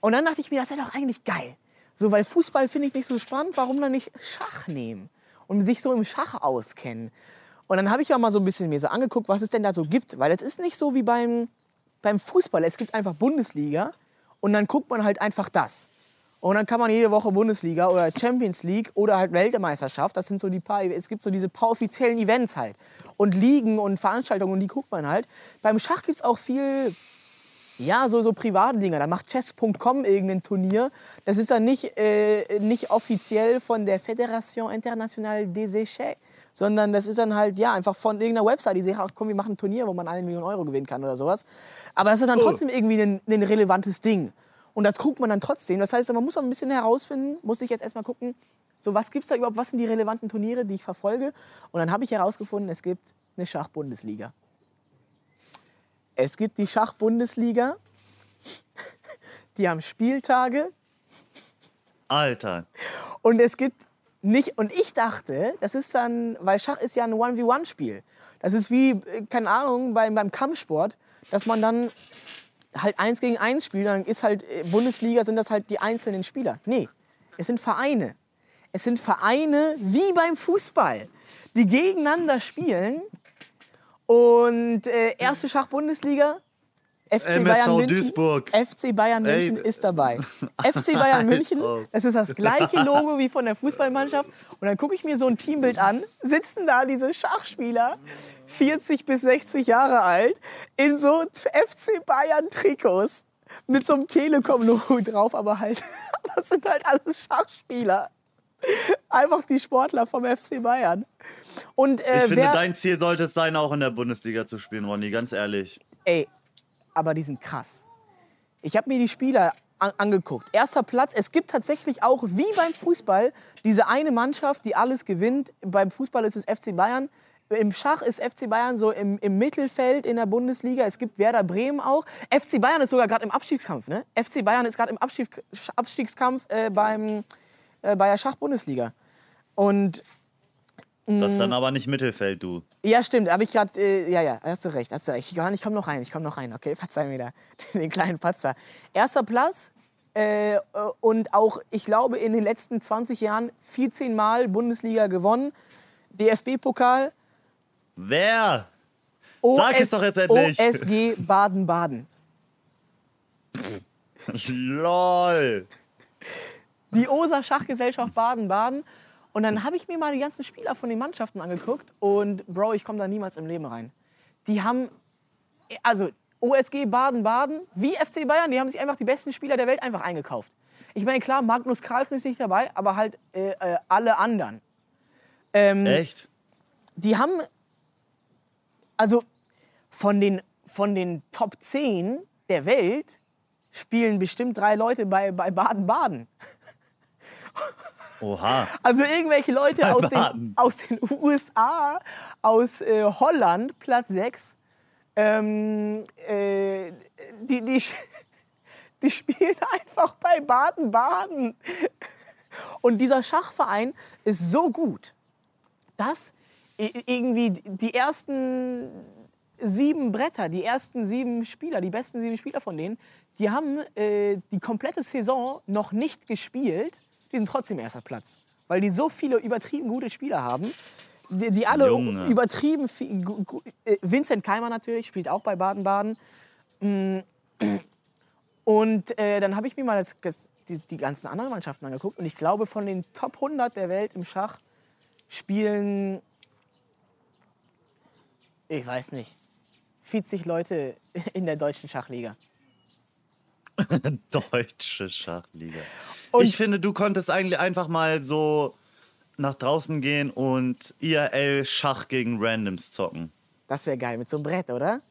Speaker 2: und dann dachte ich mir, das wäre doch eigentlich geil. So, weil Fußball finde ich nicht so spannend, warum dann nicht Schach nehmen und sich so im Schach auskennen. Und dann habe ich ja mal so ein bisschen mir so angeguckt, was es denn da so gibt. Weil es ist nicht so wie beim, beim Fußball. Es gibt einfach Bundesliga und dann guckt man halt einfach das. Und dann kann man jede Woche Bundesliga oder Champions League oder halt Weltmeisterschaft. Das sind so die paar, es gibt so diese paar offiziellen Events halt. Und Ligen und Veranstaltungen und die guckt man halt. Beim Schach gibt es auch viel ja, so, so private Dinge. Da macht chess.com irgendein Turnier. Das ist dann nicht, äh, nicht offiziell von der Fédération Internationale des Échecs, sondern das ist dann halt, ja, einfach von irgendeiner Website, die sagt, ach, komm, wir machen ein Turnier, wo man eine Million Euro gewinnen kann oder sowas. Aber das ist dann trotzdem irgendwie ein, ein relevantes Ding. Und das guckt man dann trotzdem. Das heißt, man muss auch ein bisschen herausfinden, muss ich jetzt erstmal gucken, so was gibt es da überhaupt, was sind die relevanten Turniere, die ich verfolge. Und dann habe ich herausgefunden, es gibt eine Schachbundesliga. Es gibt die Schachbundesliga. *laughs* Die haben Spieltage.
Speaker 1: Alter.
Speaker 2: Und es gibt nicht. Und ich dachte, das ist dann. Weil Schach ist ja ein 1v1-Spiel. Das ist wie, äh, keine Ahnung, beim, beim Kampfsport, dass man dann halt eins gegen eins spielt. Dann ist halt äh, Bundesliga, sind das halt die einzelnen Spieler. Nee, es sind Vereine. Es sind Vereine wie beim Fußball, die gegeneinander spielen. Und äh, erste Schachbundesliga, FC
Speaker 1: MSV
Speaker 2: Bayern München.
Speaker 1: Duisburg.
Speaker 2: FC Bayern München
Speaker 1: Ey.
Speaker 2: ist dabei. *laughs* FC Bayern München,
Speaker 1: auf.
Speaker 2: das ist das gleiche Logo wie von der Fußballmannschaft. Und dann gucke ich mir so ein Teambild an, sitzen da diese Schachspieler, 40 bis 60 Jahre alt, in so FC Bayern Trikots mit so einem Telekom-Logo drauf, aber halt, *laughs* das sind halt alles Schachspieler. Einfach die Sportler vom FC Bayern. Und äh,
Speaker 1: Ich finde, dein Ziel sollte es sein, auch in der Bundesliga zu spielen, Ronny, ganz ehrlich.
Speaker 2: Ey, aber die sind krass. Ich habe mir die Spieler an angeguckt. Erster Platz. Es gibt tatsächlich auch, wie beim Fußball, diese eine Mannschaft, die alles gewinnt. Beim Fußball ist es FC Bayern. Im Schach ist FC Bayern so im, im Mittelfeld in der Bundesliga. Es gibt Werder Bremen auch. FC Bayern ist sogar gerade im Abstiegskampf. Ne? FC Bayern ist gerade im Abstieg, Abstiegskampf äh, beim, äh, bei der Schachbundesliga. Und
Speaker 1: Das ist dann
Speaker 2: Mm.
Speaker 1: aber nicht Mittelfeld, du.
Speaker 2: ja, stimmt. Aber ich gerade, äh, ja, ja, hast du recht. Hast du recht. Johann, ich komme noch rein, ich komme noch rein. Okay, *laughs* verzeih mir da *laughs* den kleinen Patzer. Erster Platz äh, und auch, ich glaube, in den letzten 20 Jahren 14 Mal Bundesliga gewonnen. DFB-Pokal.
Speaker 1: Wer? Sag es doch jetzt endlich.
Speaker 2: OSG Baden-Baden. *laughs*
Speaker 1: LOL.
Speaker 2: die OSA Schachgesellschaft Baden-Baden. Und dann habe ich mir mal die ganzen Spieler von den Mannschaften angeguckt. Und Bro, ich komme da niemals im Leben rein. Die haben, also OSG Baden-Baden, wie FC Bayern, die haben sich einfach die besten Spieler der Welt einfach eingekauft. Ich meine, klar, Magnus Carlsen ist nicht dabei, aber halt äh, äh, alle anderen. Ähm,
Speaker 1: Echt?
Speaker 2: die haben, also von den, von den Top 10 der Welt spielen bestimmt drei Leute bei bei Baden-Baden. *laughs*
Speaker 1: Oha.
Speaker 2: Also irgendwelche Leute aus den, aus den USA, aus äh, Holland, Platz 6, ähm, äh, die, die, *laughs* die spielen einfach bei Baden-Baden. Und dieser Schachverein ist so gut, das, i- irgendwie die ersten sieben Bretter, die ersten sieben Spieler, die besten sieben Spieler von denen, die haben äh, die komplette Saison noch nicht gespielt, die sind trotzdem erster Platz. Weil die so viele übertrieben gute Spieler haben, die, die alle
Speaker 1: Junge.
Speaker 2: übertrieben äh, Vincent Keimer natürlich, spielt auch bei Baden-Baden. Mm, Und äh, dann habe ich mir mal das, das, die, die ganzen anderen Mannschaften angeguckt und ich glaube, von den Top 100 der Welt im Schach spielen, ich weiß nicht, 40 Leute in der deutschen Schachliga. *laughs*
Speaker 1: Deutsche Schachliga.
Speaker 2: Und-
Speaker 1: ich finde, du konntest eigentlich einfach mal so nach draußen gehen und IRL Schach gegen Randoms zocken.
Speaker 2: Das wäre geil mit so einem Brett, oder?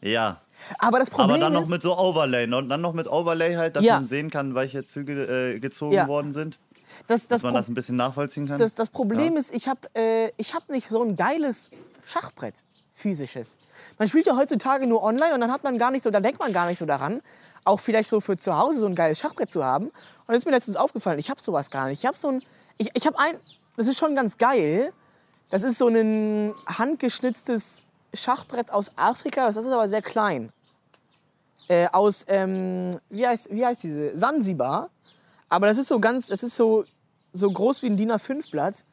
Speaker 1: Ja.
Speaker 2: Aber das Problem
Speaker 1: Aber dann noch
Speaker 2: ist,
Speaker 1: mit so Overlay. Und dann noch mit Overlay halt, dass
Speaker 2: Ja.
Speaker 1: man sehen kann, welche Züge äh, gezogen
Speaker 2: Ja.
Speaker 1: worden sind.
Speaker 2: das, das,
Speaker 1: Dass man
Speaker 2: Pro-
Speaker 1: das ein bisschen nachvollziehen kann.
Speaker 2: das, das Problem
Speaker 1: Ja.
Speaker 2: ist, ich habe äh, ich hab nicht so ein geiles Schachbrett, physisches. Man spielt ja heutzutage nur online und dann hat man gar nicht so, da denkt man gar nicht so daran, auch vielleicht so für zu Hause so ein geiles Schachbrett zu haben. Und das ist mir letztens aufgefallen, ich habe sowas gar nicht. Ich habe so ein, ich, ich habe ein, das ist schon ganz geil. Das ist so ein handgeschnitztes Schachbrett aus Afrika, das ist aber sehr klein. Äh, aus, ähm, wie, heißt, wie heißt diese? Sansibar. Aber das ist so ganz, das ist so, so groß wie ein DIN A5-Blatt.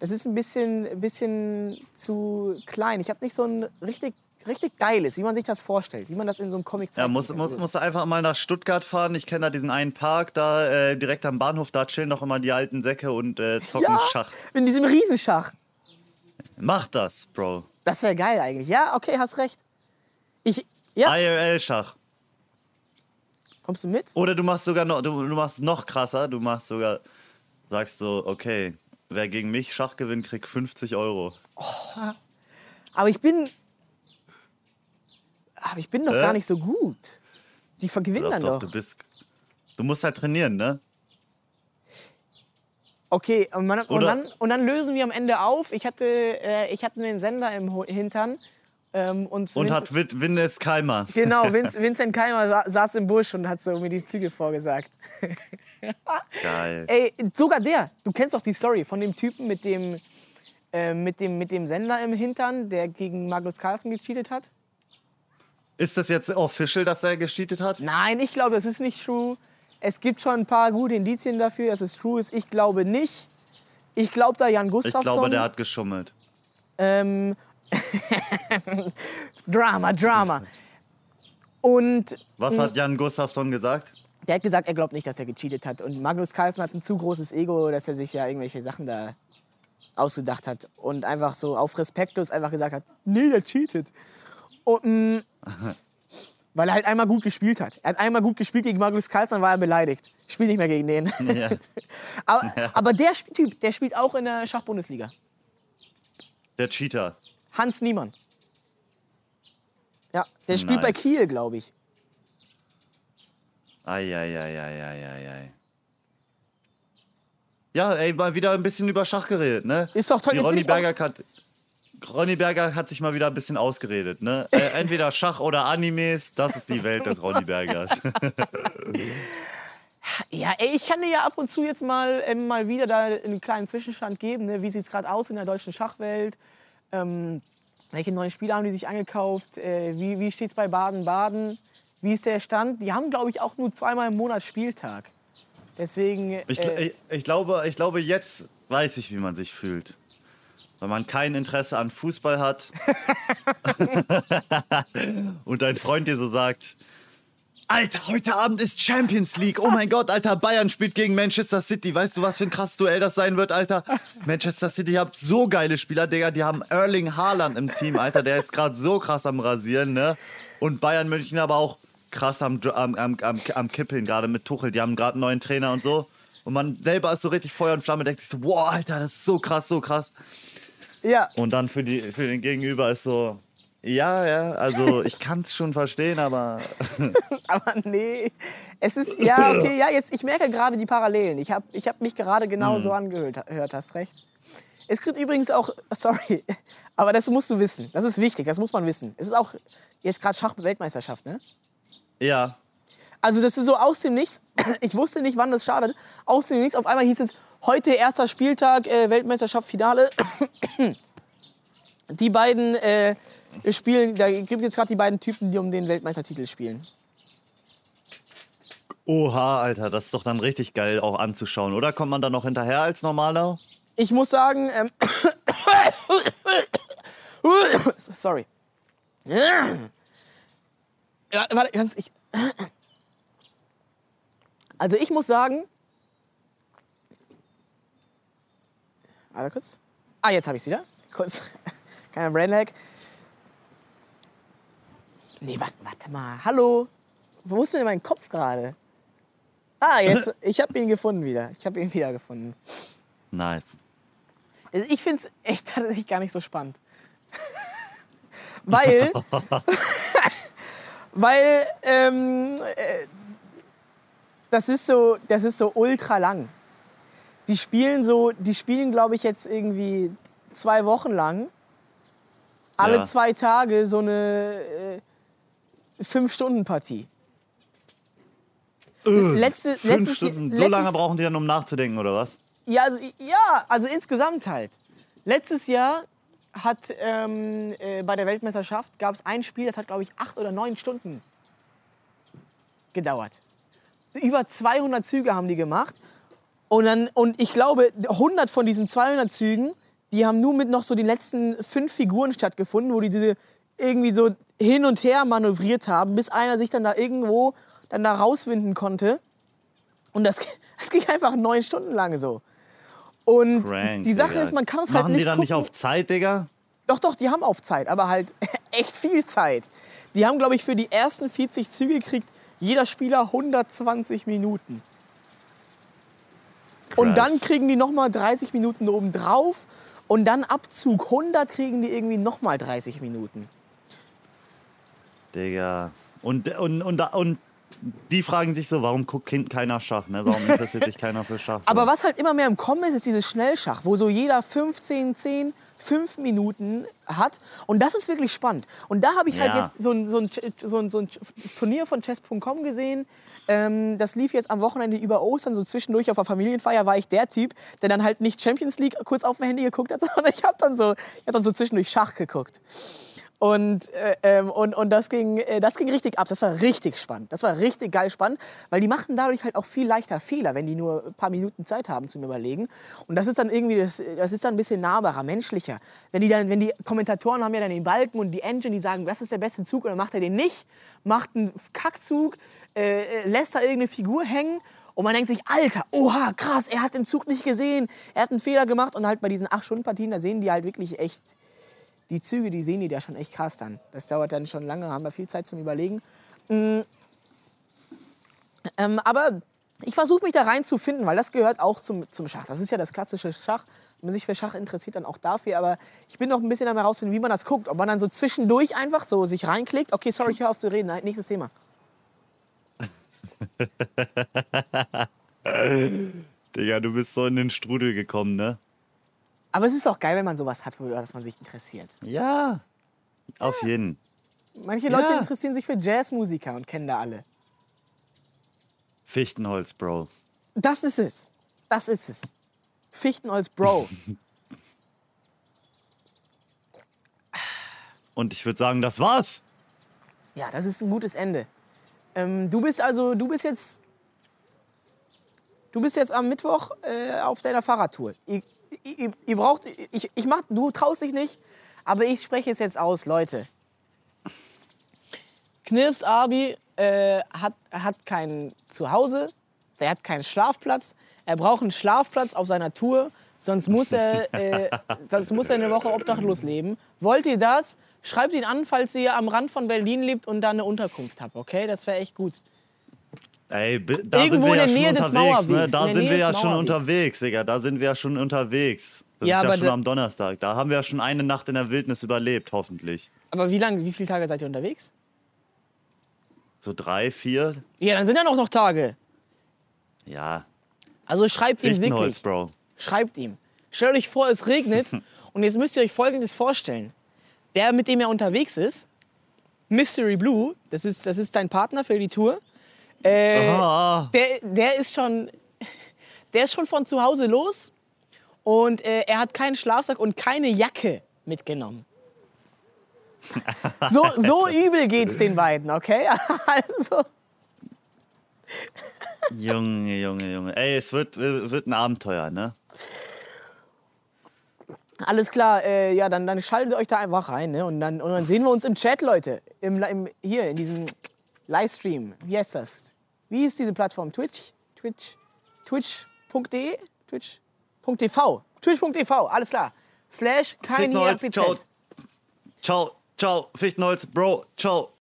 Speaker 2: Das ist ein bisschen, bisschen zu klein. Ich habe nicht so ein richtig, richtig geiles, wie man sich das vorstellt, wie man das in so einem Comic
Speaker 1: Ja,
Speaker 2: zeichnet.
Speaker 1: muss, muss, musst du einfach mal nach Stuttgart fahren. Ich kenne da diesen einen Park, da äh, direkt am Bahnhof, da chillen noch immer die alten Säcke und äh, zocken
Speaker 2: ja,
Speaker 1: Schach.
Speaker 2: in diesem Riesenschach.
Speaker 1: Mach das, Bro.
Speaker 2: Das wäre geil eigentlich. Ja, okay, hast recht. Ich, ja,
Speaker 1: IRL-Schach.
Speaker 2: kommst du mit?
Speaker 1: Oder du machst sogar noch, du, du machst noch krasser, du machst sogar, sagst so, okay, wer gegen mich Schach gewinnt, kriegt 50 Euro.
Speaker 2: Aber ich bin, aber ich bin doch
Speaker 1: Äh?
Speaker 2: gar nicht so gut. Die gewinnen
Speaker 1: Doch,
Speaker 2: dann
Speaker 1: doch,
Speaker 2: doch.
Speaker 1: du bist. Du musst halt trainieren, ne?
Speaker 2: Okay, und, man, und, dann, und dann lösen wir am Ende auf. Ich hatte, äh, ich hatte einen Sender im Hintern. Ähm, und
Speaker 1: Und
Speaker 2: Vin-
Speaker 1: hat Win- Winnes Keimer.
Speaker 2: Genau, Vince, *laughs* Vincent Keimer sa saß im Busch und hat so mir die Züge vorgesagt. *laughs*
Speaker 1: Geil.
Speaker 2: Ey, sogar der. Du kennst doch die Story von dem Typen mit dem, äh, mit dem, mit dem Sender im Hintern, der gegen Magnus Carlsen gecheatet hat?
Speaker 1: Ist das jetzt official, dass er gescheatet hat?
Speaker 2: Nein, ich glaube, das ist nicht true. Es gibt schon ein paar gute Indizien dafür, dass es true ist. Ich glaube nicht. Ich glaube da Jan
Speaker 1: Ich
Speaker 2: Gustafsson.
Speaker 1: glaube, der hat geschummelt.
Speaker 2: Ähm, *laughs* Drama, Drama. *laughs* Und
Speaker 1: Was hat Jan Gustafsson gesagt?
Speaker 2: Der hat gesagt, er glaubt nicht, dass er gecheatet hat. Und Magnus Carlsen hat ein zu großes Ego, dass er sich ja irgendwelche Sachen da ausgedacht hat. Und einfach so auf respektlos einfach gesagt hat, nee, der cheatet. Und, mm, *laughs* weil er halt einmal gut gespielt hat. Er hat einmal gut gespielt gegen Magnus Carlsen, war er beleidigt. Ich spiele nicht mehr gegen den.
Speaker 1: Ja. *laughs*
Speaker 2: aber, aber der Typ, der spielt auch in der Schachbundesliga.
Speaker 1: Der Cheater.
Speaker 2: Hans Niemann. Ja, der spielt bei
Speaker 1: Nice.
Speaker 2: Kiel, glaube ich.
Speaker 1: Eieieiei. Ja, ey, mal wieder ein bisschen über Schach geredet, ne?
Speaker 2: Ist doch toll,
Speaker 1: Die Ronny Berger hat, Ronny Berger hat sich mal wieder ein bisschen ausgeredet, ne? Äh, *laughs* entweder Schach oder Animes, das ist die Welt des Ronny Bergers. *laughs*
Speaker 2: Ja, ey, ich kann dir ja ab und zu jetzt mal, ähm, mal wieder da einen kleinen Zwischenstand geben. Ne? Wie sieht es gerade aus in der deutschen Schachwelt? Ähm, welche neuen Spieler haben die sich angekauft? Äh, wie wie steht es bei Baden-Baden? Wie ist der Stand? Die haben, glaube ich, auch nur zweimal im Monat Spieltag. Deswegen.
Speaker 1: Ich,
Speaker 2: äh,
Speaker 1: ich, ich, glaube, ich glaube, jetzt weiß ich, wie man sich fühlt. Wenn man kein Interesse an Fußball hat *laughs* und dein Freund dir so sagt, Alter, heute Abend ist Champions League. Oh mein Gott, Alter, Bayern spielt gegen Manchester City. Weißt du, was für ein krasses Duell das sein wird, Alter? Manchester City, habt so geile Spieler, Digga. Die haben Erling Haaland im Team, Alter. Der ist gerade so krass am Rasieren, ne? Und Bayern München aber auch krass am, am, am, am, am Kippeln, gerade mit Tuchel. Die haben gerade einen neuen Trainer und so. Und man selber ist so richtig Feuer und Flamme, denkt sich so, wow, Alter, das ist so krass, so krass.
Speaker 2: ja,
Speaker 1: Und dann für, die, für den Gegenüber ist so, ja, ja, also *laughs* ich kann es schon verstehen, aber *laughs*
Speaker 2: aber nee. Es ist. Ja, *laughs* okay, ja, jetzt, ich merke gerade die Parallelen. Ich habe ich hab mich gerade genau so angehört, hört, hast recht. Es gibt übrigens auch, sorry, aber das musst du wissen. Das ist wichtig, das muss man wissen. Es ist auch jetzt gerade Schachweltmeisterschaft, ne?
Speaker 1: Ja.
Speaker 2: Also das ist so aus dem Nichts. Ich wusste nicht, wann das startet. Aus dem Nichts. Auf einmal hieß es, Heute erster Spieltag, äh, Weltmeisterschaft, Finale. Die beiden äh, spielen, da gibt jetzt gerade die beiden Typen, die um den Weltmeistertitel spielen.
Speaker 1: Oha, Alter, das ist doch dann richtig geil auch anzuschauen, oder? Kommt man da noch hinterher als normaler?
Speaker 2: Ich muss sagen, ähm, sorry. Ja, warte, ganz, ich, also ich muss sagen, warte kurz. Ah, jetzt habe ich es wieder. Kurz, *laughs* kleiner Brainlag. Nee, warte, warte mal. Hallo? Wo ist denn mein Kopf gerade? Ah, jetzt, *laughs* ich habe ihn gefunden wieder. Ich habe ihn wieder gefunden.
Speaker 1: Nice.
Speaker 2: Also ich finde es echt tatsächlich gar nicht so spannend. *laughs* weil, weil ähm, äh, das ist so, das ist so ultra lang. Die spielen so, die spielen, glaube ich, jetzt irgendwie zwei Wochen lang. Alle
Speaker 1: Ja.
Speaker 2: zwei Tage so eine äh, Fünf-Stunden-Partie. Letzte,
Speaker 1: Fünf
Speaker 2: letztes,
Speaker 1: Stunden. So
Speaker 2: letztes,
Speaker 1: lange brauchen die dann, um nachzudenken, oder was?
Speaker 2: ja, also, ja, also insgesamt halt. Letztes Jahr hat ähm, äh, bei der Weltmeisterschaft gab es ein Spiel, das hat glaube ich acht oder neun Stunden gedauert. Über 200 Züge haben die gemacht und dann und ich glaube 100 von diesen 200 Zügen, die haben nur mit noch so den letzten fünf Figuren stattgefunden, wo die diese irgendwie so hin und her manövriert haben, bis einer sich dann da irgendwo dann da rauswinden konnte. Und das, *laughs* das ging einfach neun Stunden lang so. Und
Speaker 1: Crank,
Speaker 2: die Sache
Speaker 1: Digga.
Speaker 2: ist, man kann es
Speaker 1: Machen
Speaker 2: halt nicht
Speaker 1: die dann
Speaker 2: gucken.
Speaker 1: nicht auf Zeit, Digga?
Speaker 2: Doch, doch, die haben auf Zeit, aber halt *laughs* echt viel Zeit. Die haben, glaube ich, für die ersten 40 Züge gekriegt jeder Spieler 120 Minuten. Und
Speaker 1: Krass.
Speaker 2: dann kriegen die nochmal 30 Minuten oben drauf. Und dann Abzug 100 kriegen die irgendwie nochmal 30 Minuten.
Speaker 1: Digga. Und, und, und, und die fragen sich so, warum guckt keiner Schach, ne? Warum interessiert sich keiner für Schach? So.
Speaker 2: Aber was halt immer mehr im Kommen ist, ist dieses Schnellschach, wo so jeder 15, 10, 5 Minuten hat. Und das ist wirklich spannend. Und da habe ich halt
Speaker 1: Ja.
Speaker 2: jetzt so ein, so, ein, so, ein, so ein Turnier von chess.com gesehen. Ähm, das lief jetzt am Wochenende über Ostern, so zwischendurch auf der Familienfeier war ich der Typ, der dann halt nicht Champions League kurz auf dem Handy geguckt hat, *laughs* sondern ich habe dann, so, ich hab dann so zwischendurch Schach geguckt. Und, äh, ähm, und, und das, ging, äh, das ging richtig ab. Das war richtig spannend. Das war richtig geil spannend, weil die machen dadurch halt auch viel leichter Fehler, wenn die nur ein paar Minuten Zeit haben zum Überlegen. Und das ist dann irgendwie, das, das ist dann ein bisschen nahbarer, menschlicher. Wenn die, dann, wenn die Kommentatoren haben ja dann den Balken und die Engine, die sagen, das ist der beste Zug, und dann macht er den nicht, macht einen Kackzug, äh, äh, lässt da irgendeine Figur hängen und man denkt sich, Alter, oha, krass, er hat den Zug nicht gesehen, er hat einen Fehler gemacht. Und halt bei diesen 8-Stunden-Partien, da sehen die halt wirklich echt die Züge, die sehen die da schon echt krass dann. Das dauert dann schon lange, haben wir viel Zeit zum Überlegen. Mm. Ähm, aber ich versuche mich da reinzufinden, weil das gehört auch zum, zum Schach. Das ist ja das klassische Schach. Wenn man sich für Schach interessiert, dann auch dafür. Aber ich bin noch ein bisschen am herausfinden, wie man das guckt. Ob man dann so zwischendurch einfach so sich reinklickt. Okay, sorry, ich höre auf zu reden. Nein, Nächstes Thema. *laughs*
Speaker 1: Digga, du bist so in den Strudel gekommen, ne?
Speaker 2: Aber es ist auch geil, wenn man sowas hat, wo dass man sich interessiert.
Speaker 1: Ja. Auf jeden.
Speaker 2: Manche Leute
Speaker 1: Ja.
Speaker 2: interessieren sich für Jazzmusiker und kennen da alle.
Speaker 1: Fichtenholz, Bro.
Speaker 2: Das ist es. Das ist es. Fichtenholz Bro. *laughs*
Speaker 1: Und ich würde sagen, das war's.
Speaker 2: Ja, das ist ein gutes Ende. Ähm, du bist also, du bist jetzt, du bist jetzt am Mittwoch äh, auf deiner Fahrradtour. Ihr, ihr, braucht, ich, ich mach, du traust dich nicht, aber ich spreche es jetzt aus, Leute. Knirps Abi äh, hat, hat kein Zuhause, der hat keinen Schlafplatz. Er braucht einen Schlafplatz auf seiner Tour, sonst muss er, *laughs* äh, sonst muss er eine Woche obdachlos leben. Wollt ihr das? Schreibt ihn an, falls ihr am Rand von Berlin lebt und da eine Unterkunft habt, okay? Das wäre echt gut.
Speaker 1: Ey, da
Speaker 2: Irgendwo
Speaker 1: sind wir
Speaker 2: in
Speaker 1: ja
Speaker 2: der Nähe
Speaker 1: schon
Speaker 2: des
Speaker 1: unterwegs, ne? Da sind wir ja schon unterwegs, Digga. Da sind wir ja schon unterwegs. Das
Speaker 2: Ja,
Speaker 1: ist ja schon am Donnerstag. Da haben wir ja schon eine Nacht in der Wildnis überlebt, hoffentlich.
Speaker 2: Aber wie lange, wie viele Tage seid ihr unterwegs?
Speaker 1: So drei, vier?
Speaker 2: Ja, dann sind ja noch, noch Tage.
Speaker 1: Ja.
Speaker 2: Also schreibt ihm wirklich.
Speaker 1: Bro.
Speaker 2: Schreibt ihm. Stellt euch vor, es regnet. *laughs* und jetzt müsst ihr euch Folgendes vorstellen. Der, mit dem er unterwegs ist, Mystery Blue, das ist, das ist dein Partner für die Tour, äh, der, der ist schon... Der ist schon von zu Hause los und äh, er hat keinen Schlafsack und keine Jacke mitgenommen. So, so *laughs* übel geht's den beiden, okay? *laughs* Also,
Speaker 1: Junge, Junge, Junge. Ey, es wird, wird ein Abenteuer, ne?
Speaker 2: alles klar, äh, ja, dann, dann schaltet euch da einfach rein. Ne? Und, dann, und dann sehen wir uns im Chat, Leute. Im, im, hier in diesem Livestream. Wie heißt das? Wie ist diese Plattform? Twitch? Twitch? Twitch.de? Twitch.tv. Twitch.tv, alles klar. Slash keine
Speaker 1: ciao. Ciao, ciao, Fichtenholz, Bro, ciao.